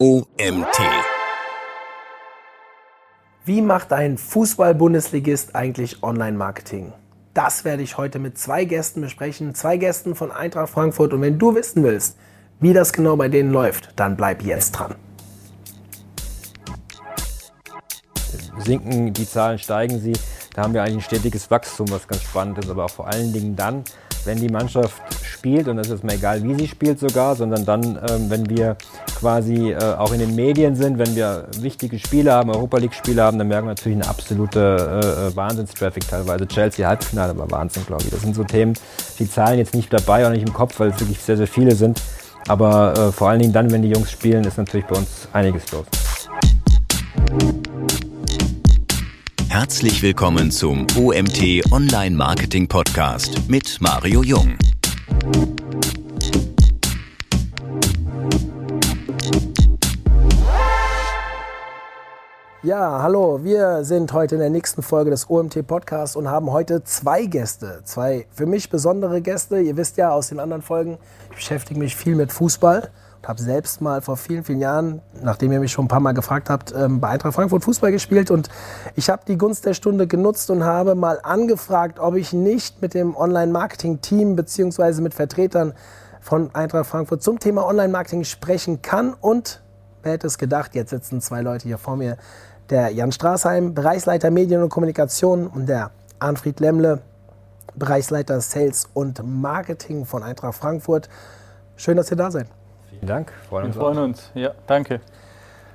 OMT. Wie macht ein Fußball-Bundesligist eigentlich Online-Marketing? Das werde ich heute mit zwei Gästen besprechen, zwei Gästen von Eintracht Frankfurt. Und wenn du wissen willst, wie das genau bei denen läuft, dann bleib jetzt dran. Sinken die Zahlen, steigen sie. Da haben wir eigentlich ein stetiges Wachstum, was ganz spannend ist, aber auch vor allen Dingen dann, wenn die Mannschaft spielt, und das ist mir egal, wie sie spielt sogar, sondern dann, ähm, wenn wir quasi äh, auch in den Medien sind, wenn wir wichtige Spiele haben, Europa League-Spiele haben, dann merken wir natürlich eine absolute äh, Wahnsinnstraffic teilweise. Chelsea Halbfinale war Wahnsinn, glaube ich. Das sind so Themen, die Zahlen jetzt nicht dabei, auch nicht im Kopf, weil es wirklich sehr, sehr viele sind. Aber äh, vor allen Dingen dann, wenn die Jungs spielen, ist natürlich bei uns einiges los. Herzlich willkommen zum OMT Online Marketing Podcast mit Mario Jung. Ja, hallo, wir sind heute in der nächsten Folge des OMT Podcasts und haben heute zwei Gäste, zwei für mich besondere Gäste. Ihr wisst ja aus den anderen Folgen, ich beschäftige mich viel mit Fußball und habe selbst mal vor vielen, vielen Jahren, nachdem ihr mich schon ein paar Mal gefragt habt, ähm, bei Eintracht Frankfurt Fußball gespielt und ich habe die Gunst der Stunde genutzt und habe mal angefragt, ob ich nicht mit dem Online-Marketing-Team beziehungsweise mit Vertretern von Eintracht Frankfurt zum Thema Online-Marketing sprechen kann und wer hätte es gedacht, jetzt sitzen zwei Leute hier vor mir, der Jan Straßheim, Bereichsleiter Medien und Kommunikation und der Arnfried Lemmle, Bereichsleiter Sales und Marketing von Eintracht Frankfurt. Schön, dass ihr da seid. Vielen Dank, freuen uns. Wir freuen uns, ja, danke.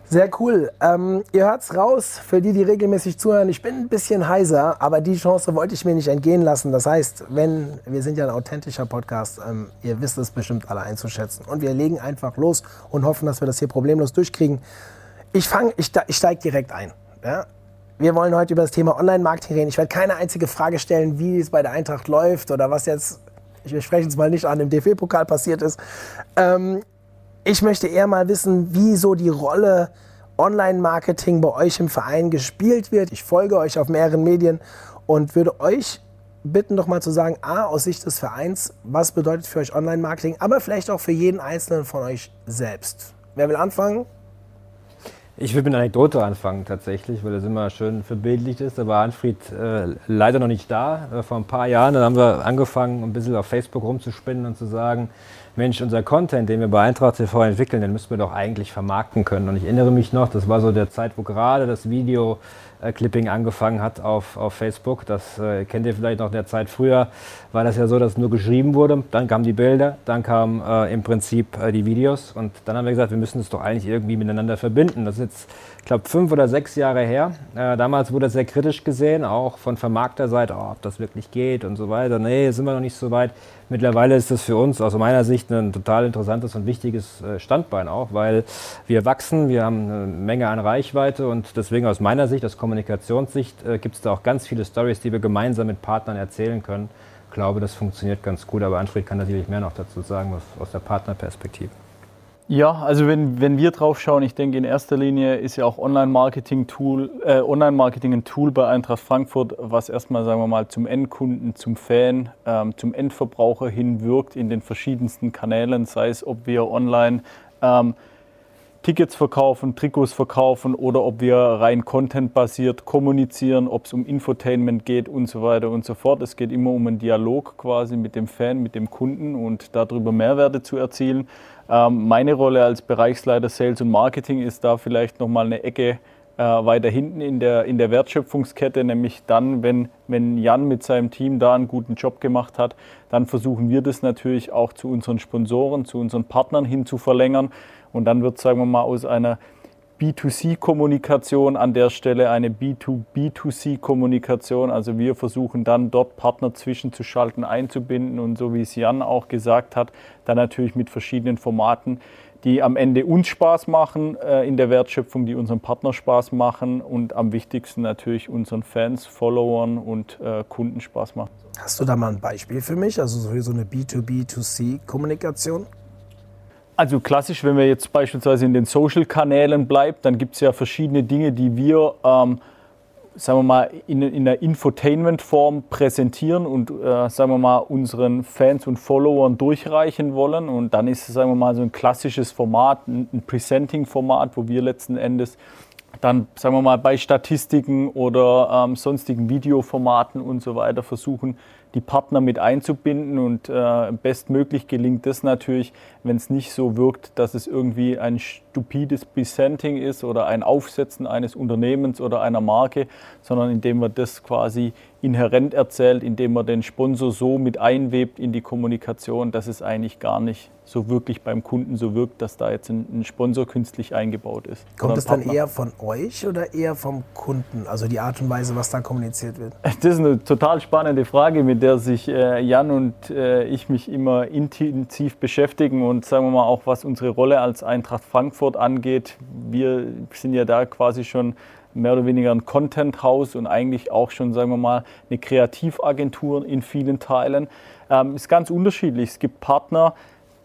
Sehr cool. Ähm, ihr hört's raus, für die, die regelmäßig zuhören. Ich bin ein bisschen heiser, aber die Chance wollte ich mir nicht entgehen lassen. Das heißt, wenn wir sind ja ein authentischer Podcast, ähm, ihr wisst es bestimmt alle einzuschätzen. Und wir legen einfach los und hoffen, dass wir das hier problemlos durchkriegen. Ich fange, ich, ich steige direkt ein. Ja? Wir wollen heute über das Thema Online-Marketing reden. Ich werde keine einzige Frage stellen, wie es bei der Eintracht läuft oder was jetzt, ich spreche es mal nicht an, im DFB-Pokal passiert ist. Ähm, ich möchte eher mal wissen, wie so die Rolle Online-Marketing bei euch im Verein gespielt wird. Ich folge euch auf mehreren Medien und würde euch bitten, doch mal zu sagen, A, aus Sicht des Vereins, was bedeutet für euch Online-Marketing, aber vielleicht auch für jeden Einzelnen von euch selbst. Wer will anfangen? Ich will mit einer Anekdote anfangen tatsächlich, weil das immer schön verbildlicht ist. Da war Anfried äh, leider noch nicht da. Äh, vor ein paar Jahren, dann haben wir angefangen, ein bisschen auf Facebook rumzuspinnen und zu sagen, Mensch, unser Content, den wir bei Eintracht TV entwickeln, den müssen wir doch eigentlich vermarkten können. Und ich erinnere mich noch, das war so der Zeit, wo gerade das Video Clipping angefangen hat auf, auf Facebook. Das äh, kennt ihr vielleicht noch der Zeit früher. War das ja so, dass nur geschrieben wurde, dann kamen die Bilder, dann kamen äh, im Prinzip äh, die Videos und dann haben wir gesagt, wir müssen es doch eigentlich irgendwie miteinander verbinden. Das ist jetzt, ich glaube, fünf oder sechs Jahre her. Äh, damals wurde das sehr kritisch gesehen, auch von Vermarkterseite, oh, ob das wirklich geht und so weiter. Nee, sind wir noch nicht so weit. Mittlerweile ist das für uns aus meiner Sicht ein total interessantes und wichtiges äh, Standbein auch, weil wir wachsen, wir haben eine Menge an Reichweite und deswegen aus meiner Sicht, aus Kommunikationssicht, äh, gibt es da auch ganz viele Stories, die wir gemeinsam mit Partnern erzählen können. Ich glaube, das funktioniert ganz gut, aber Anfried kann natürlich mehr noch dazu sagen, aus der Partnerperspektive. Ja, also wenn, wenn wir drauf schauen, ich denke in erster Linie ist ja auch Online-Marketing-Tool, äh, Online-Marketing ein Tool bei Eintracht Frankfurt, was erstmal, sagen wir mal, zum Endkunden, zum Fan, ähm, zum Endverbraucher hin wirkt in den verschiedensten Kanälen, sei es, ob wir online ähm, Tickets verkaufen, Trikots verkaufen oder ob wir rein contentbasiert kommunizieren, ob es um Infotainment geht und so weiter und so fort. Es geht immer um einen Dialog quasi mit dem Fan, mit dem Kunden und darüber Mehrwerte zu erzielen. Ähm, meine Rolle als Bereichsleiter Sales und Marketing ist da vielleicht nochmal eine Ecke äh, weiter hinten in der, in der Wertschöpfungskette, nämlich dann, wenn, wenn Jan mit seinem Team da einen guten Job gemacht hat, dann versuchen wir das natürlich auch zu unseren Sponsoren, zu unseren Partnern hin zu verlängern. Und dann wird, sagen wir mal, aus einer B2C-Kommunikation an der Stelle eine B2B2C-Kommunikation. Also wir versuchen dann dort Partner zwischenzuschalten, einzubinden und so wie es Jan auch gesagt hat, dann natürlich mit verschiedenen Formaten, die am Ende uns Spaß machen äh, in der Wertschöpfung, die unseren Partner Spaß machen und am wichtigsten natürlich unseren Fans, Followern und äh, Kunden Spaß machen. Hast du da mal ein Beispiel für mich, also so eine B2B2C-Kommunikation? Also klassisch, wenn wir jetzt beispielsweise in den Social-Kanälen bleiben, dann gibt es ja verschiedene Dinge, die wir ähm, sagen wir mal, in, in einer Infotainment-Form präsentieren und, äh, sagen wir mal, unseren Fans und Followern durchreichen wollen. Und dann ist es, sagen wir mal, so ein klassisches Format, ein, ein Presenting-Format, wo wir letzten Endes dann, sagen wir mal, bei Statistiken oder ähm, sonstigen Videoformaten und so weiter versuchen, die Partner mit einzubinden. Und äh, bestmöglich gelingt das natürlich, wenn es nicht so wirkt, dass es irgendwie ein stupides Presenting ist oder ein Aufsetzen eines Unternehmens oder einer Marke, sondern indem man das quasi inhärent erzählt, indem man den Sponsor so mit einwebt in die Kommunikation, dass es eigentlich gar nicht so wirklich beim Kunden so wirkt, dass da jetzt ein, ein Sponsor künstlich eingebaut ist. Kommt es dann eher von euch oder eher vom Kunden? Also die Art und Weise, was da kommuniziert wird? Das ist eine total spannende Frage, mit der sich äh, Jan und äh, ich mich immer intensiv beschäftigen und sagen wir mal auch, was unsere Rolle als Eintracht Frankfurt angeht. Wir sind ja da quasi schon mehr oder weniger ein Content-Haus und eigentlich auch schon, sagen wir mal, eine Kreativagentur in vielen Teilen. Ähm, ist ganz unterschiedlich. Es gibt Partner,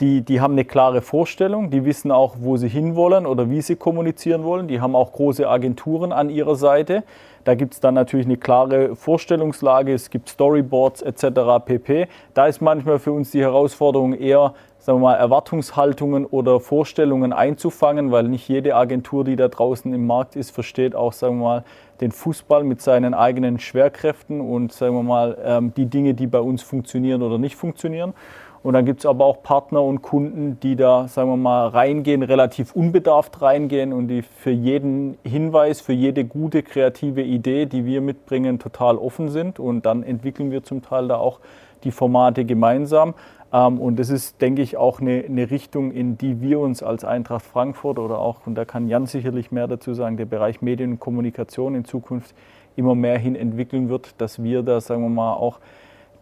die, die haben eine klare Vorstellung, die wissen auch, wo sie hinwollen oder wie sie kommunizieren wollen. Die haben auch große Agenturen an ihrer Seite. Da gibt es dann natürlich eine klare Vorstellungslage, es gibt Storyboards etc. pp. Da ist manchmal für uns die Herausforderung eher, sagen wir mal, Erwartungshaltungen oder Vorstellungen einzufangen, weil nicht jede Agentur, die da draußen im Markt ist, versteht auch, sagen wir mal, den Fußball mit seinen eigenen Schwerkräften und, sagen wir mal, ähm, die Dinge, die bei uns funktionieren oder nicht funktionieren. Und dann gibt es aber auch Partner und Kunden, die da, sagen wir mal, reingehen, relativ unbedarft reingehen und die für jeden Hinweis, für jede gute kreative Idee, die wir mitbringen, total offen sind. Und dann entwickeln wir zum Teil da auch die Formate gemeinsam. Ähm, und das ist, denke ich, auch eine, eine, Richtung, in die wir uns als Eintracht Frankfurt oder auch, und da kann Jan sicherlich mehr dazu sagen, der Bereich Medien und Kommunikation in Zukunft immer mehr hin entwickeln wird, dass wir da, sagen wir mal, auch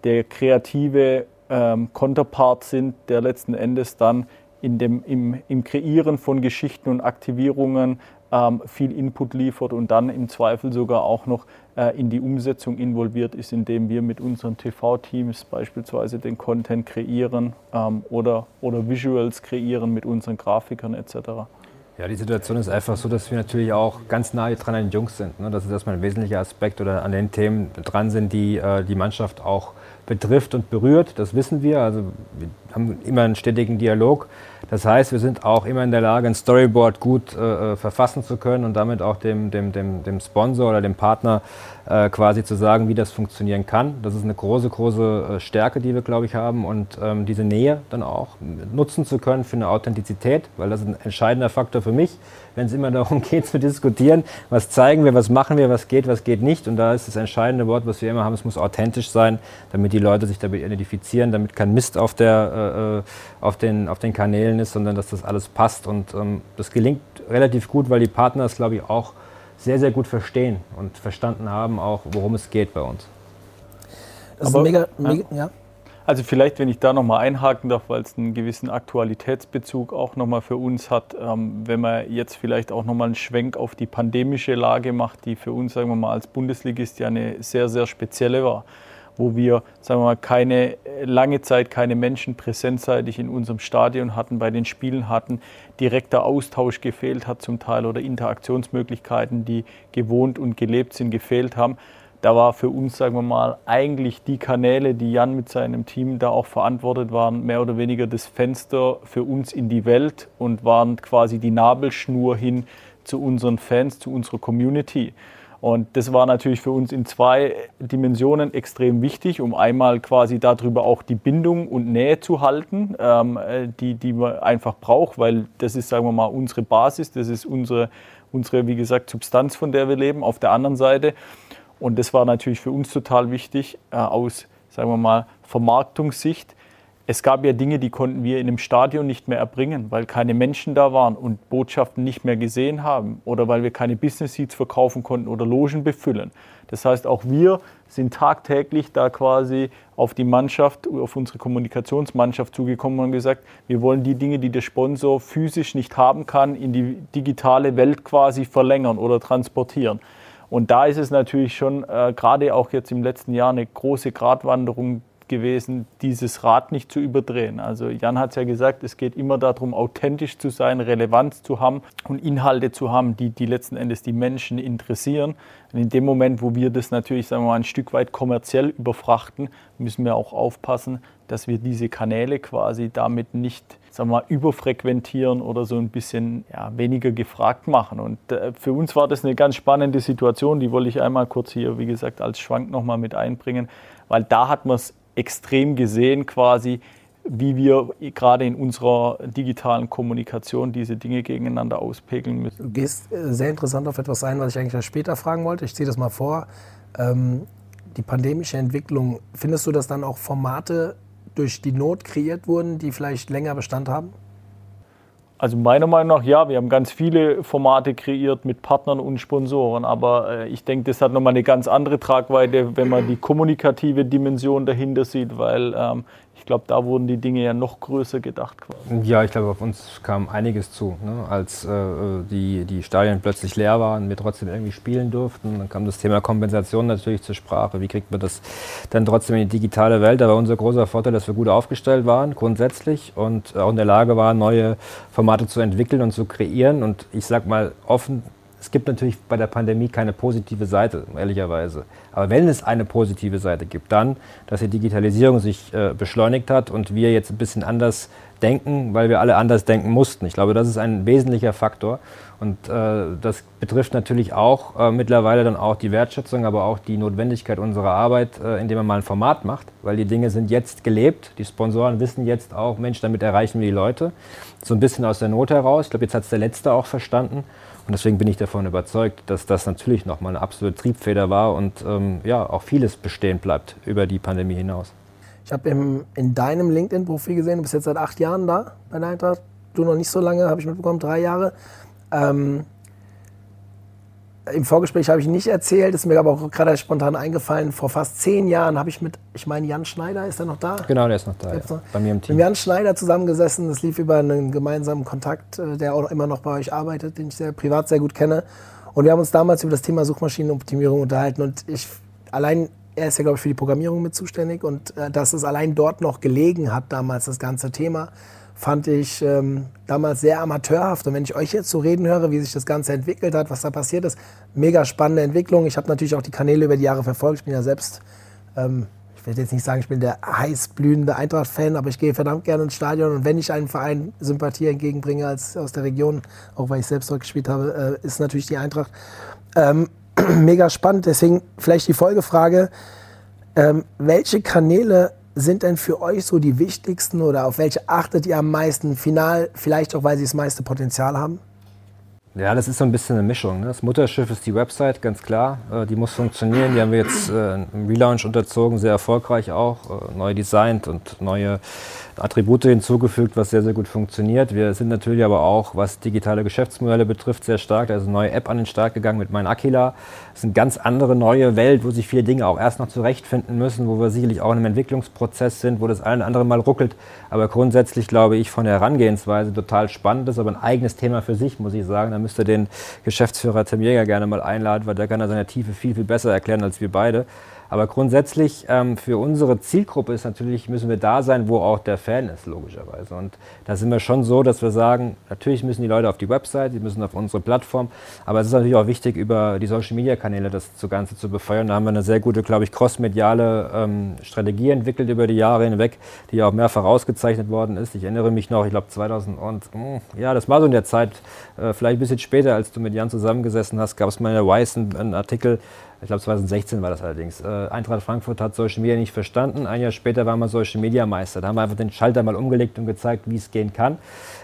der kreative ähm, Konterpart sind, der letzten Endes dann in dem, im, im Kreieren von Geschichten und Aktivierungen ähm, viel Input liefert und dann im Zweifel sogar auch noch in die Umsetzung involviert ist, indem wir mit unseren TV-Teams beispielsweise den Content kreieren ähm, oder, oder Visuals kreieren mit unseren Grafikern etc. Ja, die Situation ist einfach so, dass wir natürlich auch ganz nahe dran an den Jungs sind. Ne? Das ist erstmal ein wesentlicher Aspekt oder an den Themen dran sind, die äh, die Mannschaft auch betrifft und berührt. Das wissen wir. Also wir haben immer einen stetigen Dialog. Das heißt, wir sind auch immer in der Lage, ein Storyboard gut äh, äh, verfassen zu können und damit auch dem, dem, dem, dem Sponsor oder dem Partner äh, quasi zu sagen, wie das funktionieren kann. Das ist eine große, große äh, Stärke, die wir, glaube ich, haben. Und ähm, diese Nähe dann auch nutzen zu können für eine Authentizität, weil das ist ein entscheidender Faktor für mich, wenn es immer darum geht zu diskutieren, was zeigen wir, was machen wir, was geht, was geht nicht. Und da ist das entscheidende Wort, was wir immer haben, es muss authentisch sein, damit die Leute sich damit identifizieren, damit kein Mist auf, der, äh, auf, den, auf den Kanälen ist, sondern dass das alles passt. Und ähm, das gelingt relativ gut, weil die Partner es, glaube ich, auch sehr, sehr gut verstehen und verstanden haben, auch worum es geht bei uns. Das Aber, ist mega, mega ja. ja. Also vielleicht, wenn ich da nochmal einhaken darf, weil es einen gewissen Aktualitätsbezug auch nochmal für uns hat, ähm, wenn man jetzt vielleicht auch nochmal einen Schwenk auf die pandemische Lage macht, die für uns, sagen wir mal, als Bundesligist ja eine sehr, sehr spezielle war wo wir, sagen wir mal, keine lange Zeit keine Menschen präsentseitig in unserem Stadion hatten, bei den Spielen hatten, direkter Austausch gefehlt hat zum Teil oder Interaktionsmöglichkeiten, die gewohnt und gelebt sind, gefehlt haben. Da war für uns, sagen wir mal, eigentlich die Kanäle, die Jan mit seinem Team da auch verantwortet waren, mehr oder weniger das Fenster für uns in die Welt und waren quasi die Nabelschnur hin zu unseren Fans, zu unserer Community. Und das war natürlich für uns in zwei Dimensionen extrem wichtig, um einmal quasi darüber auch die Bindung und Nähe zu halten, ähm, die, die man einfach braucht, weil das ist, sagen wir mal, unsere Basis, das ist unsere, unsere, wie gesagt, Substanz, von der wir leben. Auf der anderen Seite, und das war natürlich für uns total wichtig, äh, aus, sagen wir mal, Vermarktungssicht, es gab ja Dinge, die konnten wir in einem Stadion nicht mehr erbringen, weil keine Menschen da waren und Botschaften nicht mehr gesehen haben oder weil wir keine Business Seats verkaufen konnten oder Logen befüllen. Das heißt, auch wir sind tagtäglich da quasi auf die Mannschaft, auf unsere Kommunikationsmannschaft zugekommen und gesagt, wir wollen die Dinge, die der Sponsor physisch nicht haben kann, in die digitale Welt quasi verlängern oder transportieren. Und da ist es natürlich schon äh, gerade auch jetzt im letzten Jahr eine große Gratwanderung gewesen, dieses Rad nicht zu überdrehen. Also Jan hat es ja gesagt, es geht immer darum, authentisch zu sein, Relevanz zu haben und Inhalte zu haben, die, die letzten Endes die Menschen interessieren. Und in dem Moment, wo wir das natürlich sagen wir mal, ein Stück weit kommerziell überfrachten, müssen wir auch aufpassen, dass wir diese Kanäle quasi damit nicht sagen wir mal, überfrequentieren oder so ein bisschen ja, weniger gefragt machen. Und äh, für uns war das eine ganz spannende Situation, die wollte ich einmal kurz hier, wie gesagt, als Schwank nochmal mit einbringen, weil da hat man es extrem gesehen quasi, wie wir gerade in unserer digitalen Kommunikation diese Dinge gegeneinander auspegeln müssen. Du gehst äh, sehr interessant auf etwas ein, was ich eigentlich später fragen wollte. Ich ziehe das mal vor. Ähm, die pandemische Entwicklung, findest du, dass dann auch Formate durch die Not kreiert wurden, die vielleicht länger Bestand haben? Also meiner Meinung nach ja, wir haben ganz viele Formate kreiert mit Partnern und Sponsoren, aber äh, ich denke, das hat nochmal eine ganz andere Tragweite, wenn man die kommunikative Dimension dahinter sieht, weil ähm, ich glaube, da wurden die Dinge ja noch größer gedacht. Quasi. Ja, ich glaube, auf uns kam einiges zu. Ne? Als äh, die, die Stadien plötzlich leer waren, und wir trotzdem irgendwie spielen durften, dann kam das Thema Kompensation natürlich zur Sprache. Wie kriegt man das dann trotzdem in die digitale Welt? Da war unser großer Vorteil, dass wir gut aufgestellt waren, grundsätzlich, und auch in der Lage waren, neue Formate zu entwickeln und zu kreieren. Und ich sage mal offen, es gibt natürlich bei der Pandemie keine positive Seite, ehrlicherweise. Aber wenn es eine positive Seite gibt, dann, dass die Digitalisierung sich äh, beschleunigt hat und wir jetzt ein bisschen anders denken, weil wir alle anders denken mussten. Ich glaube, das ist ein wesentlicher Faktor. Und äh, das betrifft natürlich auch äh, mittlerweile dann auch die Wertschätzung, aber auch die Notwendigkeit unserer Arbeit, äh, indem man mal ein Format macht, weil die Dinge sind jetzt gelebt. Die Sponsoren wissen jetzt auch, Mensch, damit erreichen wir die Leute. So ein bisschen aus der Not heraus. Ich glaube, jetzt hat es der Letzte auch verstanden. Und deswegen bin ich davon überzeugt, dass das natürlich nochmal eine absolute Triebfeder war und ähm, ja, auch vieles bestehen bleibt über die Pandemie hinaus. Ich habe in deinem LinkedIn-Profil gesehen, du bist jetzt seit acht Jahren da bei der Eintracht. Du noch nicht so lange, habe ich mitbekommen, drei Jahre. Ähm, im Vorgespräch habe ich nicht erzählt, ist mir aber auch gerade spontan eingefallen. Vor fast zehn Jahren habe ich mit, ich meine, Jan Schneider, ist er noch da? Genau, der ist noch da. Ja. Noch? Bei mir im Team. Mit Jan Schneider zusammengesessen. Das lief über einen gemeinsamen Kontakt, äh, der auch immer noch bei euch arbeitet, den ich sehr, privat sehr gut kenne. Und wir haben uns damals über das Thema Suchmaschinenoptimierung unterhalten. Und ich allein, er ist ja, glaube ich, für die Programmierung mit zuständig. Und äh, dass es allein dort noch gelegen hat, damals das ganze Thema, fand ich ähm, damals sehr amateurhaft. Und wenn ich euch jetzt so reden höre, wie sich das Ganze entwickelt hat, was da passiert ist, mega spannende Entwicklung. Ich habe natürlich auch die Kanäle über die Jahre verfolgt. Ich bin ja selbst, ähm, ich will jetzt nicht sagen, ich bin der heiß blühende Eintracht-Fan, aber ich gehe verdammt gerne ins Stadion. Und wenn ich einen Verein Sympathie entgegenbringe als aus der Region, auch weil ich selbst dort gespielt habe, äh, ist natürlich die Eintracht. Ähm, mega spannend. Deswegen vielleicht die Folgefrage. Ähm, welche Kanäle sind denn für euch so die wichtigsten oder auf welche achtet ihr am meisten? Final, vielleicht auch, weil sie das meiste Potenzial haben? Ja, das ist so ein bisschen eine Mischung. Ne? Das Mutterschiff ist die Website, ganz klar. Äh, die muss funktionieren. Die haben wir jetzt äh, im Relaunch unterzogen, sehr erfolgreich auch. Äh, neu designt und neue Attribute hinzugefügt, was sehr, sehr gut funktioniert. Wir sind natürlich aber auch, was digitale Geschäftsmodelle betrifft, sehr stark. Eine neue App an den Start gegangen mit Mein Aquila. Das ist eine ganz andere neue Welt, wo sich viele Dinge auch erst noch zurechtfinden müssen, wo wir sicherlich auch in einem Entwicklungsprozess sind, wo das ein oder andere Mal ruckelt. Aber grundsätzlich glaube ich von der Herangehensweise total spannend. Ist aber ein eigenes Thema für sich, muss ich sagen. Müsste den Geschäftsführer Tim Jäger gerne mal einladen, weil der kann da seine Tiefe viel, viel besser erklären als wir beide. Aber grundsätzlich ähm, für unsere Zielgruppe ist natürlich, müssen wir da sein, wo auch der Fan ist, logischerweise. Und da sind wir schon so, dass wir sagen, natürlich müssen die Leute auf die Website, die müssen auf unsere Plattform, aber es ist natürlich auch wichtig, über die Social-Media-Kanäle das Ganze zu befeuern. Da haben wir eine sehr gute, glaube ich, crossmediale ähm, Strategie entwickelt über die Jahre hinweg, die auch mehrfach ausgezeichnet worden ist. Ich erinnere mich noch, ich glaube 2000 und, hm, ja, das war so in der Zeit, äh, vielleicht ein bisschen später, als du mit Jan zusammengesessen hast, gab es mal in der Weiß einen, einen Artikel, ich glaube 2016 war das allerdings. Äh, Eintracht Frankfurt hat Social Media nicht verstanden. Ein Jahr später waren wir Social Media Meister. Da haben wir einfach den Schalter mal umgelegt und gezeigt, wie es gehen kann.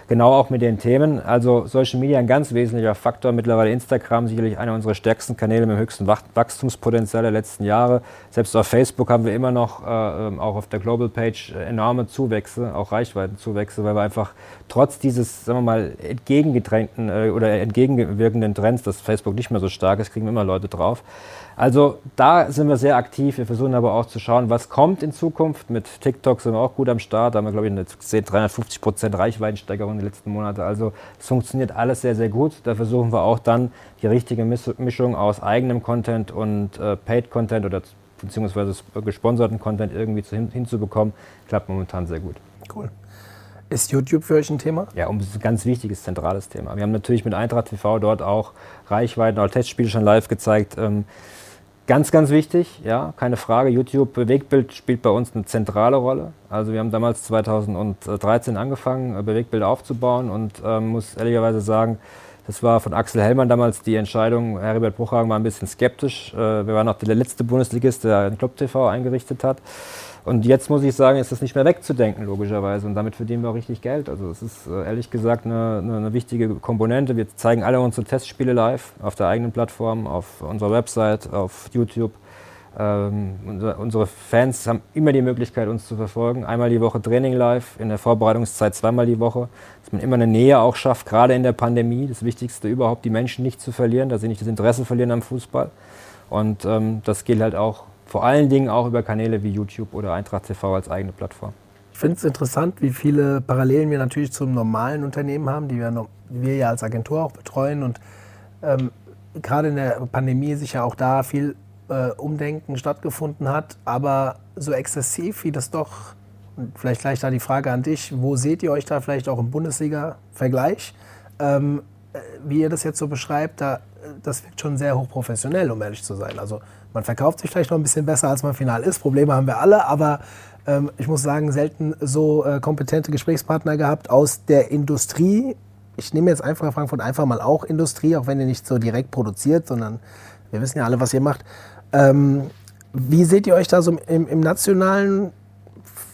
Genau auch mit den Themen. Also Social Media ein ganz wesentlicher Faktor. Mittlerweile Instagram sicherlich einer unserer stärksten Kanäle mit dem höchsten Wachstumspotenzial der letzten Jahre. Selbst auf Facebook haben wir immer noch, äh, ähm, auch auf der Global Page, enorme Zuwächse, auch Reichweitenzuwächse, weil wir einfach trotz dieses, sagen wir mal, entgegengedrängten äh, oder entgegenwirkenden Trends, dass Facebook nicht mehr so stark ist, kriegen immer Leute drauf. Also da sind wir sehr aktiv. Wir versuchen aber auch zu schauen, was kommt in Zukunft. Mit TikTok sind wir auch gut am Start. Da haben wir, glaube ich, eine 350 Prozent Reichweitensteigerung in den letzten Monaten. Also es funktioniert alles sehr, sehr gut. Da versuchen wir auch dann die richtige Mischung aus eigenem Content und äh, Paid Content oder bzw. gesponserten Content irgendwie zu, hin, hinzubekommen, klappt momentan sehr gut. Cool. Ist YouTube für euch ein Thema? Ja, um, ein ganz wichtiges, zentrales Thema. Wir haben natürlich mit Eintracht TV dort auch Reichweiten, auch Testspiele schon live gezeigt. Ähm, Ganz, ganz wichtig, ja, keine Frage. YouTube Bewegtbild spielt bei uns eine zentrale Rolle. Also wir haben damals 2013 angefangen, Bewegtbild aufzubauen und ähm, muss ehrlicherweise sagen, das war von Axel Hellmann damals die Entscheidung. Heribert Bruchhagen war ein bisschen skeptisch. Äh, wir waren auch der letzte Bundesligist, der einen Club TV eingerichtet hat. Und jetzt muss ich sagen, ist das nicht mehr wegzudenken, logischerweise. Und damit verdienen wir auch richtig Geld. Also es ist äh, ehrlich gesagt eine, eine, eine, wichtige Komponente. Wir zeigen alle unsere Testspiele live auf der eigenen Plattform, auf unserer Website, auf YouTube. Ähm, unsere Fans haben immer die Möglichkeit, uns zu verfolgen. Einmal die Woche Training live, in der Vorbereitungszeit zweimal die Woche. Dass man immer eine Nähe auch schafft, gerade in der Pandemie. Das Wichtigste überhaupt, die Menschen nicht zu verlieren, dass sie nicht das Interesse verlieren am Fußball. Und ähm, das gilt halt auch vor allen Dingen auch über Kanäle wie YouTube oder Eintracht TV als eigene Plattform. Ich finde es interessant, wie viele Parallelen wir natürlich zum normalen Unternehmen haben, die wir, die wir ja als Agentur auch betreuen. Und ähm, gerade in der Pandemie sicher auch da viel äh, Umdenken stattgefunden hat. Aber so exzessiv wie das doch, und vielleicht gleich da die Frage an dich, wo seht ihr euch da vielleicht auch im Bundesliga-Vergleich? Ähm, äh, wie ihr das jetzt so beschreibt, da, das wirkt schon sehr hochprofessionell, um ehrlich zu sein. Also man verkauft sich vielleicht noch ein bisschen besser, als man final ist. Probleme haben wir alle, aber ähm, ich muss sagen, selten so äh, kompetente Gesprächspartner gehabt aus der Industrie. Ich nehme jetzt einfach Frankfurt einfach mal auch Industrie, auch wenn ihr nicht so direkt produziert, sondern wir wissen ja alle, was ihr macht. Ähm, wie seht ihr euch da so im, im nationalen,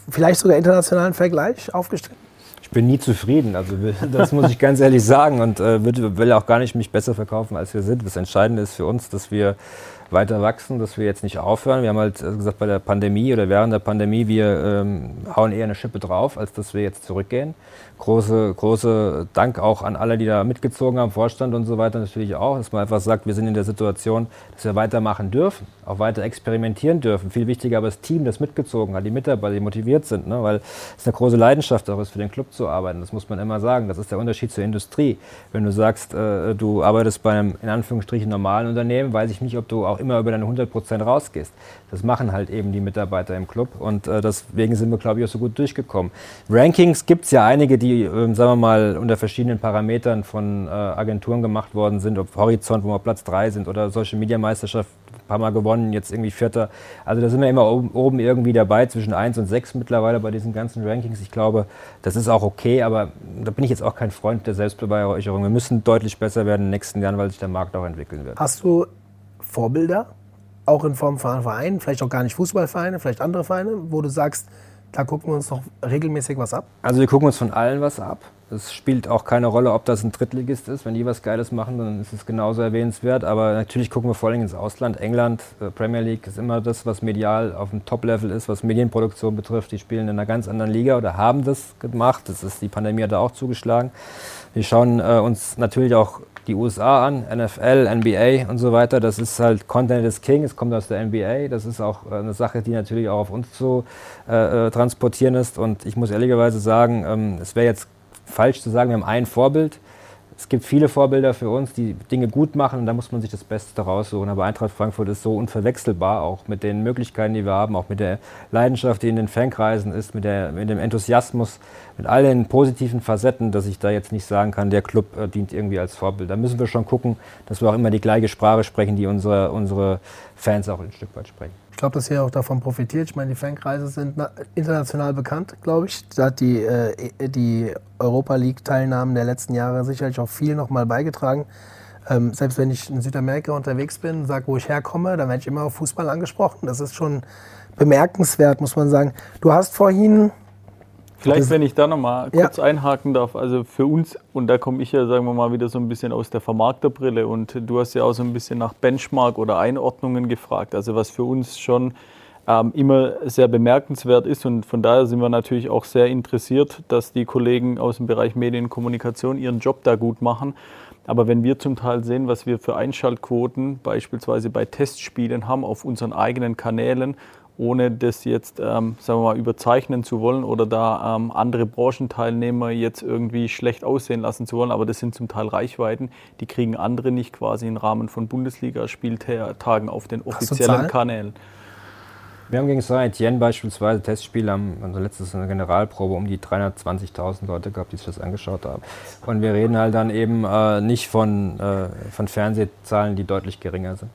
vielleicht sogar internationalen Vergleich aufgestellt? Ich bin nie zufrieden, also das muss ich ganz ehrlich sagen und äh, will auch gar nicht mich besser verkaufen, als wir sind. Das Entscheidende ist für uns, dass wir weiter wachsen, dass wir jetzt nicht aufhören. Wir haben halt äh, gesagt, bei der Pandemie oder während der Pandemie, wir ähm, hauen eher eine Schippe drauf, als dass wir jetzt zurückgehen. Große, große Dank auch an alle, die da mitgezogen haben, Vorstand und so weiter natürlich auch, dass man einfach sagt, wir sind in der Situation, dass wir weitermachen dürfen, auch weiter experimentieren dürfen. Viel wichtiger aber das Team, das mitgezogen hat, die Mitarbeiter, die motiviert sind, ne? weil es eine große Leidenschaft auch ist, für den Club zu arbeiten. Das muss man immer sagen. Das ist der Unterschied zur Industrie. Wenn du sagst, äh, du arbeitest bei einem in Anführungsstrichen normalen Unternehmen, weiß ich nicht, ob du auch immer über deine 100 Prozent rausgehst. Das machen halt eben die Mitarbeiter im Club und äh, deswegen sind wir, glaube ich, auch so gut durchgekommen. Rankings gibt es ja einige, die, äh, sagen wir mal, unter verschiedenen Parametern von äh, Agenturen gemacht worden sind, ob Horizont, wo wir Platz 3 sind oder Social Media Meisterschaft, ein paar Mal gewonnen, jetzt irgendwie Vierter. Also da sind wir immer oben, oben irgendwie dabei, zwischen 1 und 6 mittlerweile bei diesen ganzen Rankings. Ich glaube, das ist auch okay, aber da bin ich jetzt auch kein Freund der Selbstbeweihräucherung. Wir müssen deutlich besser werden in den nächsten Jahren, weil sich der Markt auch entwickeln wird. Hast du Vorbilder, auch in Form von Vereinen, vielleicht auch gar nicht Fußballvereine, vielleicht andere Vereine, wo du sagst, da gucken wir uns noch regelmäßig was ab? Also wir gucken uns von allen was ab. Es spielt auch keine Rolle, ob das ein Drittligist ist. Wenn die was Geiles machen, dann ist es genauso erwähnenswert. Aber natürlich gucken wir vor allem ins Ausland. England, äh, Premier League ist immer das, was medial auf dem Top-Level ist, was Medienproduktion betrifft. Die spielen in einer ganz anderen Liga oder haben das gemacht. Das ist, die Pandemie hat da auch zugeschlagen. Wir schauen äh, uns natürlich auch die USA an, NFL, NBA und so weiter. Das ist halt Content is King, es kommt aus der NBA. Das ist auch äh, eine Sache, die natürlich auch auf uns zu äh, äh, transportieren ist. Und ich muss ehrlicherweise sagen, ähm, es wäre jetzt falsch zu sagen, wir haben ein Vorbild es gibt viele Vorbilder für uns, die Dinge gut machen und da muss man sich das Beste raussuchen. Aber Eintracht Frankfurt ist so unverwechselbar, auch mit den Möglichkeiten, die wir haben, auch mit der Leidenschaft, die in den Fankreisen ist, mit, der, mit dem Enthusiasmus, mit all den positiven Facetten, dass ich da jetzt nicht sagen kann, der Club äh, dient irgendwie als Vorbild. Da müssen wir schon gucken, dass wir auch immer die gleiche Sprache sprechen, die unsere, unsere Fans auch ein Stück weit sprechen. Ich glaube, dass ihr auch davon profitiert. Ich meine, die Fankreise sind international bekannt, glaube ich. Da hat die, äh, die Europa League-Teilnahmen der letzten Jahre sicherlich auch viel nochmal beigetragen. Ähm, selbst wenn ich in Südamerika unterwegs bin, sage, wo ich herkomme, dann werde ich immer auf Fußball angesprochen. Das ist schon bemerkenswert, muss man sagen. Du hast vorhin Vielleicht, wenn ich da nochmal kurz ja. einhaken darf. Also für uns, und da komme ich ja, sagen wir mal, wieder so ein bisschen aus der Vermarkterbrille und du hast ja auch so ein bisschen nach Benchmark oder Einordnungen gefragt. Also was für uns schon ähm, immer sehr bemerkenswert ist und von daher sind wir natürlich auch sehr interessiert, dass die Kollegen aus dem Bereich Medienkommunikation ihren Job da gut machen. Aber wenn wir zum Teil sehen, was wir für Einschaltquoten beispielsweise bei Testspielen haben auf unseren eigenen Kanälen ohne das jetzt, ähm, sagen wir mal, überzeichnen zu wollen oder da ähm, andere Branchenteilnehmer jetzt irgendwie schlecht aussehen lassen zu wollen. Aber das sind zum Teil Reichweiten, die kriegen andere nicht quasi im Rahmen von Bundesliga-Spieltagen auf den offiziellen Kanälen. Wir haben gegen Saint-Etienne beispielsweise Testspiele, haben unser letztes eine Generalprobe um die 320.000 Leute gehabt, die sich das angeschaut haben. Und wir reden halt dann eben äh, nicht von, äh, von Fernsehzahlen, die deutlich geringer sind.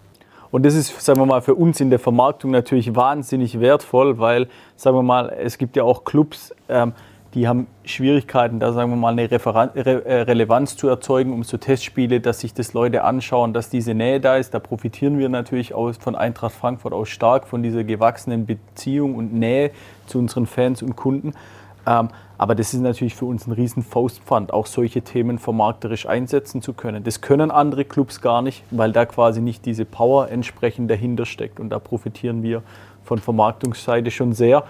Und das ist, sagen wir mal, für uns in der Vermarktung natürlich wahnsinnig wertvoll, weil, sagen wir mal, es gibt ja auch Clubs, ähm, die haben Schwierigkeiten, da sagen wir mal eine Referen Re äh, Relevanz zu erzeugen, um so Testspiele, dass sich das Leute anschauen, dass diese Nähe da ist. Da profitieren wir natürlich aus, von Eintracht Frankfurt auch stark von dieser gewachsenen Beziehung und Nähe zu unseren Fans und Kunden. Ähm, aber das ist natürlich für uns ein riesen Faustpfand, auch solche Themen vermarkterisch einsetzen zu können. Das können andere Clubs gar nicht, weil da quasi nicht diese Power entsprechend dahinter steckt. Und da profitieren wir von Vermarktungsseite schon sehr.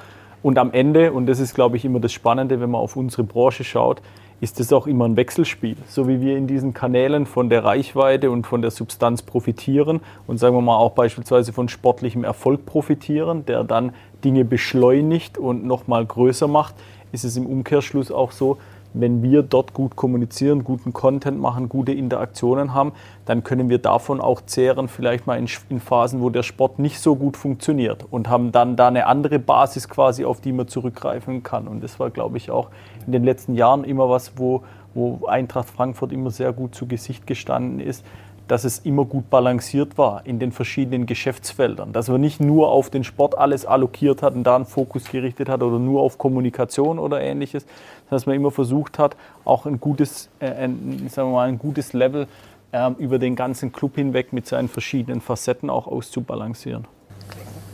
Und am Ende, und das ist, glaube ich, immer das Spannende, wenn man auf unsere Branche schaut, ist das auch immer ein Wechselspiel. So wie wir in diesen Kanälen von der Reichweite und von der Substanz profitieren und sagen wir mal auch beispielsweise von sportlichem Erfolg profitieren, der dann Dinge beschleunigt und nochmal größer macht, ist es im Umkehrschluss auch so, wenn wir dort gut kommunizieren, guten Content machen, gute Interaktionen haben, dann können wir davon auch zehren, vielleicht mal in, in, Phasen, wo der Sport nicht so gut funktioniert und haben dann da eine andere Basis quasi, auf die man zurückgreifen kann. Und das war, glaube ich, auch in den letzten Jahren immer was, wo, wo Eintracht Frankfurt immer sehr gut zu Gesicht gestanden ist, dass es immer gut balanciert war in den verschiedenen Geschäftsfeldern. Dass man nicht nur auf den Sport alles allokiert hat und da einen Fokus gerichtet hat oder nur auf Kommunikation oder ähnliches, sondern dass man immer versucht hat, auch ein gutes, äh, ein, sagen wir mal, ein gutes Level äh, über den ganzen Club hinweg mit seinen verschiedenen Facetten auch auszubalancieren.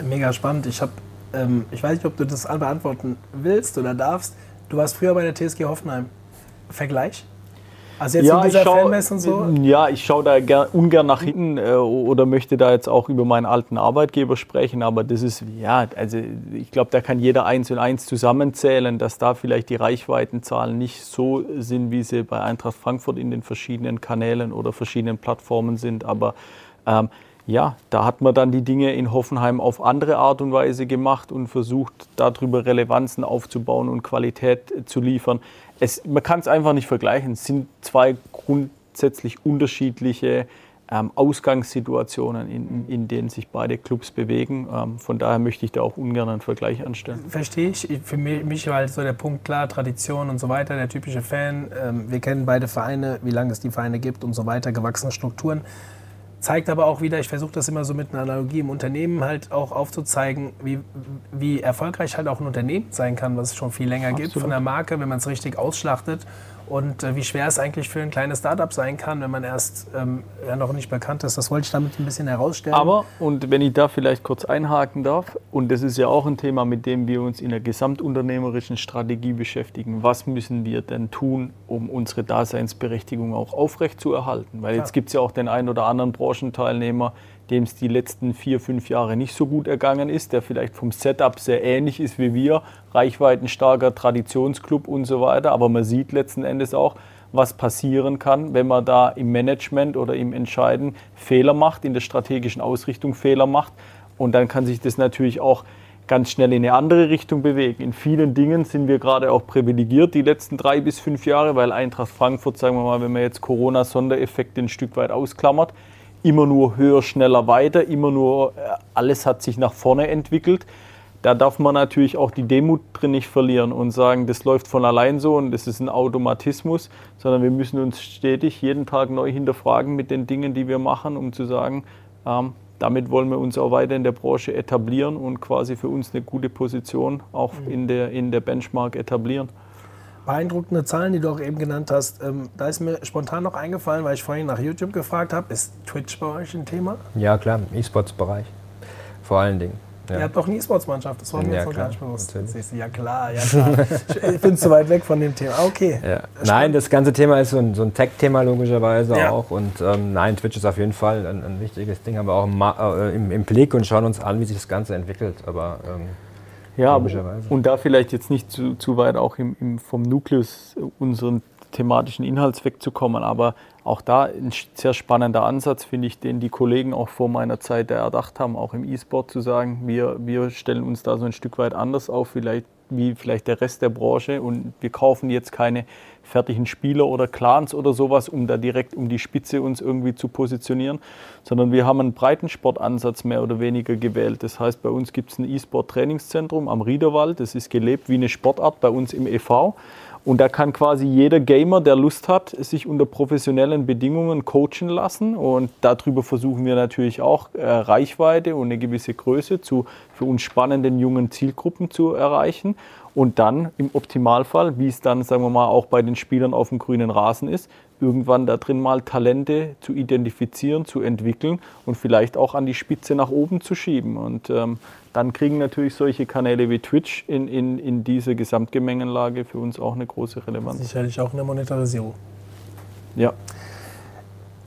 Mega spannend. Ich, hab, ähm, ich weiß nicht, ob du das beantworten willst oder darfst. Du warst früher bei der TSG Hoffenheim. Vergleich? Also jetzt ja, in dieser schau, und so? Ja, ich schaue da gern, ungern nach hinten äh, oder möchte da jetzt auch über meinen alten Arbeitgeber sprechen, aber das ist, ja, also ich glaube, da kann jeder eins und eins zusammenzählen, dass da vielleicht die Reichweitenzahlen nicht so sind, wie sie bei Eintracht Frankfurt in den verschiedenen Kanälen oder verschiedenen Plattformen sind, aber ähm, ja, da hat man dann die Dinge in Hoffenheim auf andere Art und Weise gemacht und versucht, darüber Relevanzen aufzubauen und Qualität zu liefern es, man kann es einfach nicht vergleichen. Es sind zwei grundsätzlich unterschiedliche ähm, Ausgangssituationen, in, in, denen sich beide Clubs bewegen. Ähm, von daher möchte ich da auch ungern einen Vergleich anstellen. Verstehe ich. Für mich war halt so der Punkt klar, Tradition und so weiter, der typische Fan. Ähm, wir kennen beide Vereine, wie lange es die Vereine gibt und so weiter, gewachsene Strukturen zeigt aber auch wieder, ich versuche das immer so mit einer Analogie im Unternehmen halt auch aufzuzeigen, wie, wie erfolgreich halt auch ein Unternehmen sein kann, was es schon viel länger Absolut. gibt von der Marke, wenn man es richtig ausschlachtet und äh, wie schwer es eigentlich für ein kleines Startup sein kann, wenn man erst ähm, ja, noch nicht bekannt ist. Das wollte ich damit ein bisschen herausstellen. Aber, und wenn ich da vielleicht kurz einhaken darf, und das ist ja auch ein Thema, mit dem wir uns in der gesamtunternehmerischen Strategie beschäftigen, was müssen wir denn tun, um unsere Daseinsberechtigung auch aufrechtzuerhalten? Weil Klar. jetzt gibt es ja auch den einen oder anderen Branchenteilnehmer, dem es die letzten vier, fünf Jahre nicht so gut ergangen ist, der vielleicht vom Setup sehr ähnlich ist wie wir, reichweitenstarker Traditionsclub und so weiter. Aber man sieht letzten Endes auch, was passieren kann, wenn man da im Management oder im Entscheiden Fehler macht, in der strategischen Ausrichtung Fehler macht. Und dann kann sich das natürlich auch ganz schnell in eine andere Richtung bewegen. In vielen Dingen sind wir gerade auch privilegiert die letzten drei bis fünf Jahre, weil Eintracht Frankfurt, sagen wir mal, wenn man jetzt Corona-Sondereffekte ein Stück weit ausklammert, immer nur höher, schneller, weiter, immer nur äh, alles hat sich nach vorne entwickelt. Da darf man natürlich auch die Demut drin nicht verlieren und sagen, das läuft von allein so und das ist ein Automatismus, sondern wir müssen uns stetig jeden Tag neu hinterfragen mit den Dingen, die wir machen, um zu sagen, ähm, damit wollen wir uns auch weiter in der Branche etablieren und quasi für uns eine gute Position auch mhm. in der, in der Benchmark etablieren beeindruckende Zahlen, die du auch eben genannt hast. Ähm, da ist mir spontan noch eingefallen, weil ich vorhin nach YouTube gefragt habe. Ist Twitch bei euch ein Thema? Ja, klar, im E-Sports-Bereich. Vor allen Dingen. Ja. Ihr habt doch eine E-Sports-Mannschaft, das war mir ja, jetzt noch gar nicht bewusst. Ja klar, ja klar. ich bin zu weit weg von dem Thema. Okay. Ja. Nein, das ganze Thema ist so ein, so ein Tech-Thema logischerweise ja. auch. Und ähm, nein, Twitch ist auf jeden Fall ein, ein wichtiges Ding, aber auch im, äh, im, im, Blick und schauen uns an, wie sich das Ganze entwickelt. Aber ähm, ja, und da vielleicht jetzt nicht zu, zu weit auch im, im, vom Nukleus unseren thematischen Inhalts wegzukommen. Aber auch da ein sehr spannender Ansatz, finde ich, den die Kollegen auch vor meiner Zeit erdacht haben, auch im E-Sport zu sagen, wir, wir stellen uns da so ein Stück weit anders auf, vielleicht wie vielleicht der Rest der Branche und wir kaufen jetzt keine fertigen Spieler oder Clans oder sowas, um da direkt um die Spitze uns irgendwie zu positionieren, sondern wir haben einen Breitensportansatz mehr oder weniger gewählt. Das heißt, bei uns gibt es ein E-Sport-Trainingszentrum am Riederwald, das ist gelebt wie eine Sportart bei uns im EV und da kann quasi jeder Gamer, der Lust hat, sich unter professionellen Bedingungen coachen lassen. Und darüber versuchen wir natürlich auch äh, Reichweite und eine gewisse Größe zu für uns spannenden jungen Zielgruppen zu erreichen. Und dann im Optimalfall, wie es dann, sagen wir mal, auch bei den Spielern auf dem grünen Rasen ist, irgendwann da drin mal Talente zu identifizieren, zu entwickeln und vielleicht auch an die Spitze nach oben zu schieben. Und ähm, dann kriegen natürlich solche Kanäle wie Twitch in, in, in diese Gesamtgemengenlage für uns auch eine große Relevanz. Sicherlich auch eine Monetarisierung. Ja.